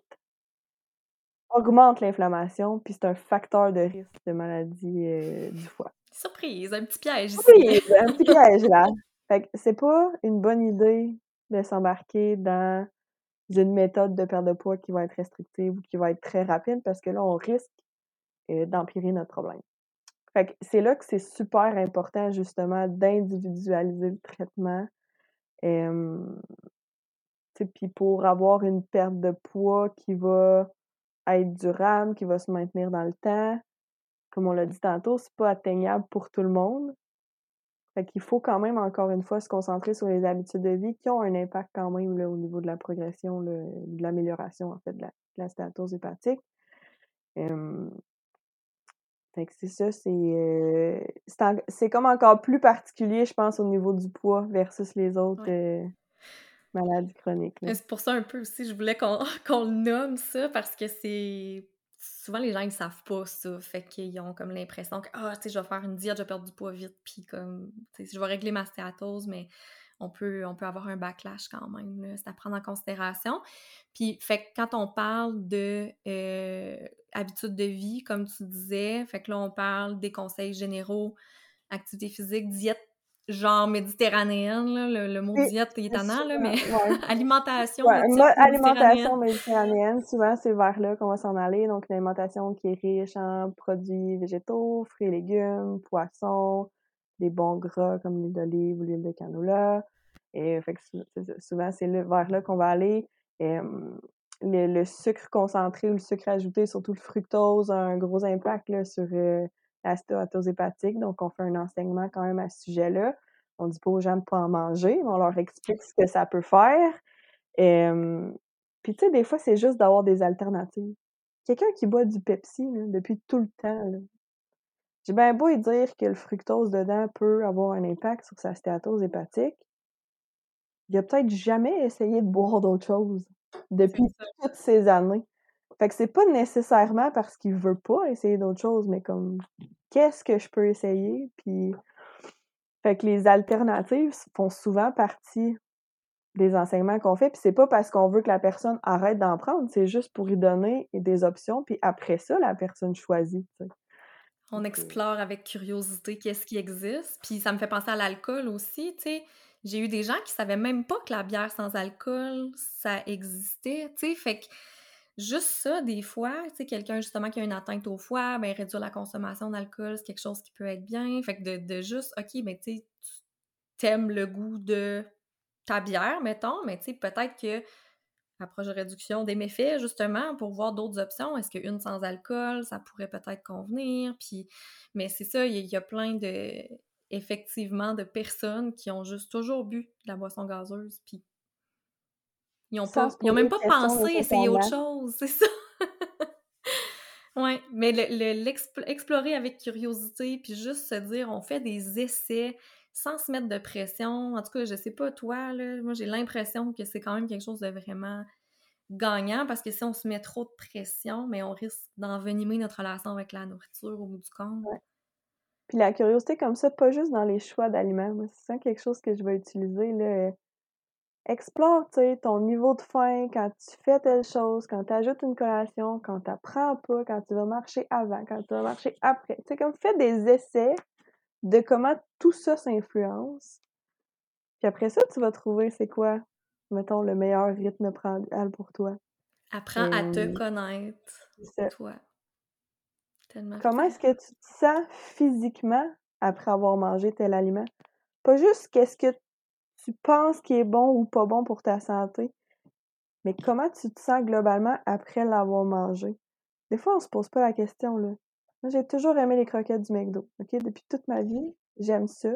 augmente l'inflammation, puis c'est un facteur de risque de maladie euh, du foie. Surprise, un petit piège ici. Surprise, un petit [LAUGHS] piège là. Fait que c'est pas une bonne idée de s'embarquer dans une méthode de perte de poids qui va être restrictive ou qui va être très rapide parce que là, on risque euh, d'empirer notre problème. Fait c'est là que c'est super important, justement, d'individualiser le traitement. puis pour avoir une perte de poids qui va être durable, qui va se maintenir dans le temps, comme on l'a dit tantôt, c'est pas atteignable pour tout le monde. Fait qu'il faut quand même, encore une fois, se concentrer sur les habitudes de vie qui ont un impact quand même là, au niveau de la progression, de l'amélioration, en fait, de la, de statose hépatique. Fait que c'est ça, c'est euh, c'est comme encore plus particulier, je pense, au niveau du poids versus les autres euh, maladies chroniques. C'est pour ça un peu aussi, je voulais qu'on [LAUGHS] le nomme ça, parce que c'est... Souvent, les gens, ils savent pas ça. Fait qu'ils ont comme l'impression que, ah, tu sais, je vais faire une diète, je vais perdre du poids vite, puis comme, tu sais, je vais régler ma stéatose, mais on peut, on peut avoir un backlash quand même. C'est à prendre en considération. Puis, fait que quand on parle de euh, habitudes de vie, comme tu disais, fait que là, on parle des conseils généraux, activité physique, diète genre méditerranéenne, le, mot diète est étonnant, là, mais [LAUGHS] alimentation. alimentation méditerranéenne, souvent c'est vers là qu'on va s'en aller. Donc, une alimentation qui est riche en produits végétaux, fruits et légumes, poissons, des bons gras comme l'huile d'olive ou l'huile de canola. Et fait souvent, c'est vers là qu'on va aller. le, sucre concentré ou le sucre ajouté, surtout le fructose, a un gros impact là, sur euh, stéatose hépatique, donc on fait un enseignement quand même à ce sujet-là. On dit pas aux gens de pas en manger, mais on leur explique ce que ça peut faire. Puis tu sais, des fois, c'est juste d'avoir des alternatives. Quelqu'un qui boit du Pepsi, là, depuis tout le temps, j'ai bien beau dire que le fructose dedans peut avoir un impact sur sa stéatose hépatique. Il a peut-être jamais essayé de boire d'autre chose depuis toutes ces années. Fait que c'est pas nécessairement parce qu'il veut pas essayer d'autre chose, mais comme qu'est-ce que je peux essayer? Puis fait que les alternatives font souvent partie des enseignements qu'on fait, puis c'est pas parce qu'on veut que la personne arrête d'en prendre, c'est juste pour lui donner des options, puis après ça, la personne choisit. On euh, explore avec curiosité qu'est-ce qui existe. Puis ça me fait penser à l'alcool aussi, tu sais. J'ai eu des gens qui savaient même pas que la bière sans alcool, ça existait, tu sais. Fait que juste ça, des fois, tu sais, quelqu'un justement qui a une atteinte au foie, ben réduire la consommation d'alcool, c'est quelque chose qui peut être bien. Fait que de, de juste, OK, ben tu t'aimes le goût de ta bière, mettons, mais tu sais, peut-être que approche de réduction des méfaits, justement, pour voir d'autres options. Est-ce qu'une sans alcool, ça pourrait peut-être convenir? Puis, mais c'est ça, il y, a plein de, effectivement, de personnes qui ont juste toujours bu la boisson gazeuse, puis ils ont, pas, sans se ils ont poser même pas pensé à essayer autre chose, c'est ça. [LAUGHS] Ouais, mais le, le- avec curiosité, puis juste se dire, on fait des essais sans se mettre de pression. En tout cas, je sais pas toi, là, moi j'ai l'impression que c'est quand même quelque chose de vraiment gagnant parce que si on se met trop de pression, mais on risque d'envenimer notre relation avec la nourriture au bout du compte. Ouais. Puis la curiosité comme ça, pas juste dans les choix d'aliments. Moi, c'est ça quelque chose que je vais utiliser, là. Explore, ton niveau de faim quand tu fais telle chose, quand tu ajoutes une collation, quand tu apprends pas, quand tu vas marcher avant, quand tu vas marcher après. Tu sais, comme fais des essais de comment tout ça s'influence. Puis après ça, tu vas trouver c'est quoi, mettons, le meilleur rythme pour toi. Apprends à te connaître, ça. toi. Tellement Comment est-ce que tu te sens physiquement après avoir mangé tel aliment? Pas juste qu'est-ce que tu penses qui est bon ou pas bon pour ta santé, mais comment tu te sens globalement après l'avoir mangé? Des fois, on se pose pas la question, là. Moi, j'ai toujours aimé les croquettes du McDo, OK? Depuis toute ma vie, j'aime ça.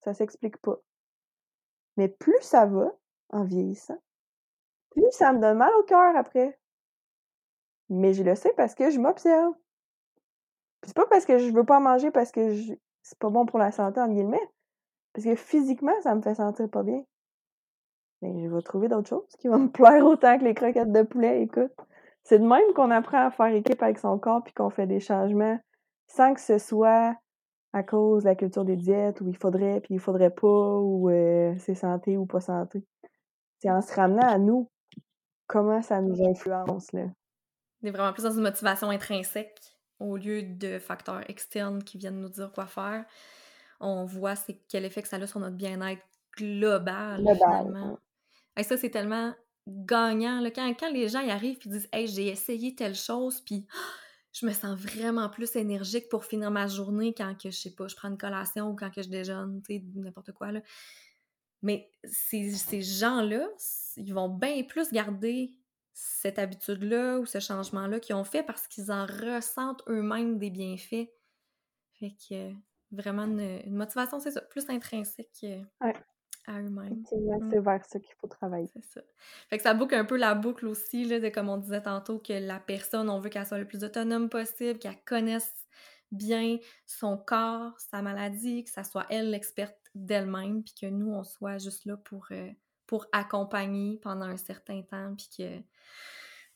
Ça s'explique pas. Mais plus ça va, en vieillissant, plus ça me donne mal au cœur après. Mais je le sais parce que je m'observe. C'est pas parce que je veux pas en manger parce que c'est pas bon pour la santé, entre guillemets. Parce que physiquement, ça me fait sentir pas bien. Mais je vais trouver d'autres choses qui vont me plaire autant que les croquettes de poulet, écoute. C'est de même qu'on apprend à faire équipe avec son corps puis qu'on fait des changements sans que ce soit à cause de la culture des diètes où il faudrait puis il faudrait pas ou euh, c'est santé ou pas santé. C'est en se ramenant à nous comment ça nous influence, là. On est vraiment plus dans une motivation intrinsèque au lieu de facteurs externes qui viennent nous dire quoi faire. On voit c'est quel effet que ça a sur notre bien-être global, Global, finalement. Et ça, c'est tellement gagnant. Là. Quand, quand les gens y arrivent et disent Hey, j'ai essayé telle chose, puis [GASPS] je me sens vraiment plus énergique pour finir ma journée quand que, je sais pas, je prends une collation ou quand que je déjeune, tu sais, n'importe quoi. Là. Mais ces, ces gens-là, ils vont bien plus garder cette habitude-là ou ce changement-là qu'ils ont fait parce qu'ils en ressentent eux-mêmes des bienfaits. Fait que vraiment une, une motivation, c'est ça, plus intrinsèque euh, Ouais. à eux-mêmes. Mm. c'est vers ça qu'il faut travailler. C'est ça. Fait que ça boucle un peu la boucle aussi, là, de comme on disait tantôt, que la personne, on veut qu'elle soit le plus autonome possible, qu'elle connaisse bien son corps, sa maladie, que ça soit elle l'experte d'elle-même, puis que nous, on soit juste là pour, euh, pour accompagner pendant un certain temps, puis que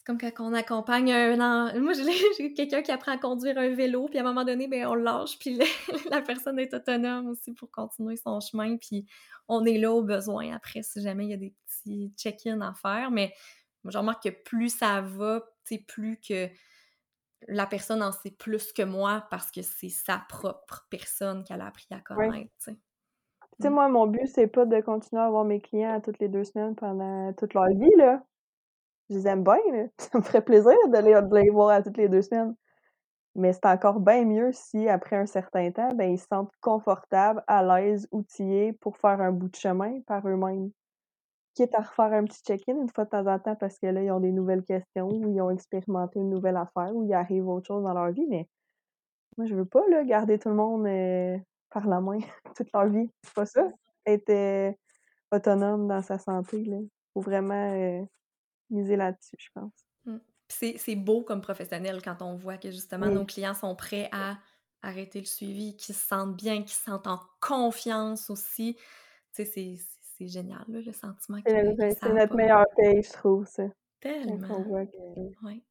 comme quand on accompagne un... en- Moi, [LAUGHS] j'ai quelqu'un qui apprend à conduire un vélo, puis à un moment donné, ben, on le lâche, puis le- [LAUGHS] la personne est autonome aussi pour continuer son chemin, puis on est là au besoin après, si jamais il y a des petits check-in à faire, mais moi, je remarque que plus ça va, plus que la personne en sait plus que moi parce que c'est sa propre personne qu'elle a appris à connaître, tu sais. Tu sais, Mm. moi, mon but, c'est pas de continuer à avoir mes clients toutes les deux semaines pendant toute leur vie, là. Je les aime bien. [LAUGHS] Ça me ferait plaisir de les, voir à toutes les deux semaines. Mais c'est encore bien mieux si, après un certain temps, ben, ils se sentent confortables, à l'aise, outillés pour faire un bout de chemin par eux-mêmes. Quitte à refaire un petit check-in une fois de temps en temps parce que là, ils ont des nouvelles questions ou ils ont expérimenté une nouvelle affaire ou il arrive autre chose dans leur vie, mais moi, je veux pas, là, garder tout le monde, euh, par la main [LAUGHS] toute leur vie. C'est pas ça. Être, euh, autonome dans sa santé, là. Faut vraiment, euh, miser là-dessus, je pense. Mmh. c'est beau comme professionnel quand on voit que justement nos clients sont prêts à arrêter le suivi, qu'ils se sentent bien, qu'ils se sentent en confiance aussi. Tu sais, c'est génial, là, le sentiment que C'est notre meilleur paye, je trouve, ça. Tellement. Oui.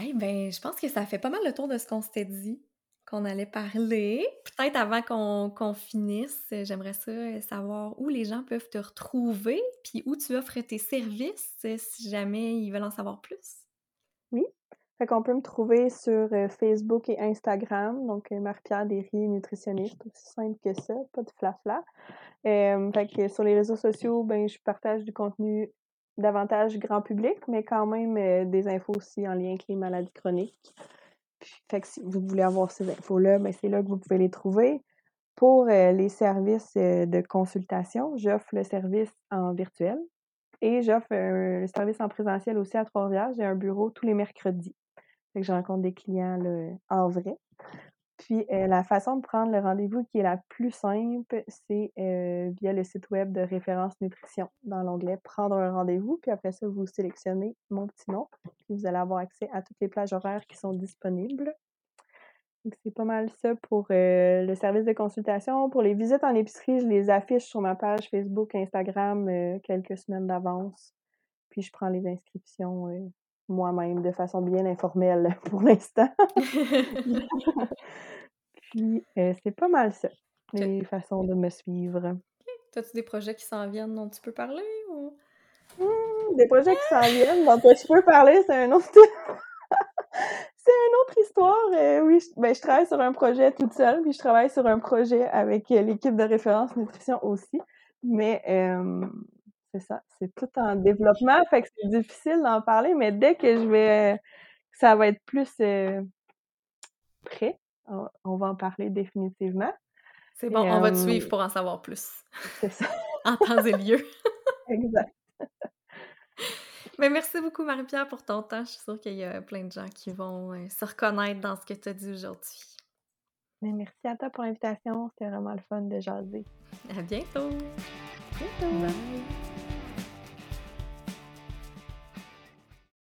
Eh ben, je pense que ça fait pas mal le tour de ce qu'on s'était dit qu'on allait parler. Peut-être avant qu'on finisse, j'aimerais ça euh, savoir où les gens peuvent te retrouver, puis où tu offres tes services euh, si jamais ils veulent en savoir plus. Oui. Fait qu'on peut me trouver sur euh, Facebook et Instagram, donc Marie-Pierre Derry, nutritionniste, aussi simple que ça, pas de flafla. -fla. fait que sur les réseaux sociaux, ben je partage du contenu davantage grand public, mais quand même des infos aussi en lien avec les maladies chroniques. Fait que si vous voulez avoir ces infos-là, ben c'est là que vous pouvez les trouver. Pour les services de consultation, j'offre le service en virtuel et j'offre le service en présentiel aussi à Trois-Rivières. J'ai un bureau tous les mercredis. Je rencontre des clients en vrai. Puis la façon de prendre le rendez-vous qui est la plus simple, c'est via le site web de référence nutrition dans l'onglet Prendre un rendez-vous. Puis après ça, vous sélectionnez mon petit nom. Puis vous allez avoir accès à toutes les plages horaires qui sont disponibles. Donc c'est pas mal ça pour le service de consultation. Pour les visites en épicerie, je les affiche sur ma page Facebook, Instagram quelques semaines d'avance. Puis je prends les inscriptions moi-même de façon bien informelle [LAUGHS] pour l'instant. [LAUGHS] Puis, euh, c'est pas mal ça, les façons de me suivre. Okay. As-tu des projets qui s'en viennent dont tu peux parler ou? Mmh, des projets qui s'en viennent dont tu peux parler, c'est un autre. [LAUGHS] c'est une autre histoire. Euh, oui, je, ben, je travaille sur un projet toute seule, puis je travaille sur un projet avec euh, l'équipe de référence nutrition aussi. Mais c'est ça, c'est tout en développement, fait que c'est difficile d'en parler, mais dès que je vais ça va être plus prêt, on, va en parler définitivement. C'est bon, on va te suivre pour en savoir plus. C'est ça. [LAUGHS] en temps et lieu. [LAUGHS] exact. [LAUGHS] Mais merci beaucoup, Marie-Pierre, pour ton temps. Je suis sûre qu'il y a plein de gens qui vont se reconnaître dans ce que tu as dit aujourd'hui. Mais merci à toi pour l'invitation. C'était vraiment le fun de jaser. À bientôt. bientôt. Bye.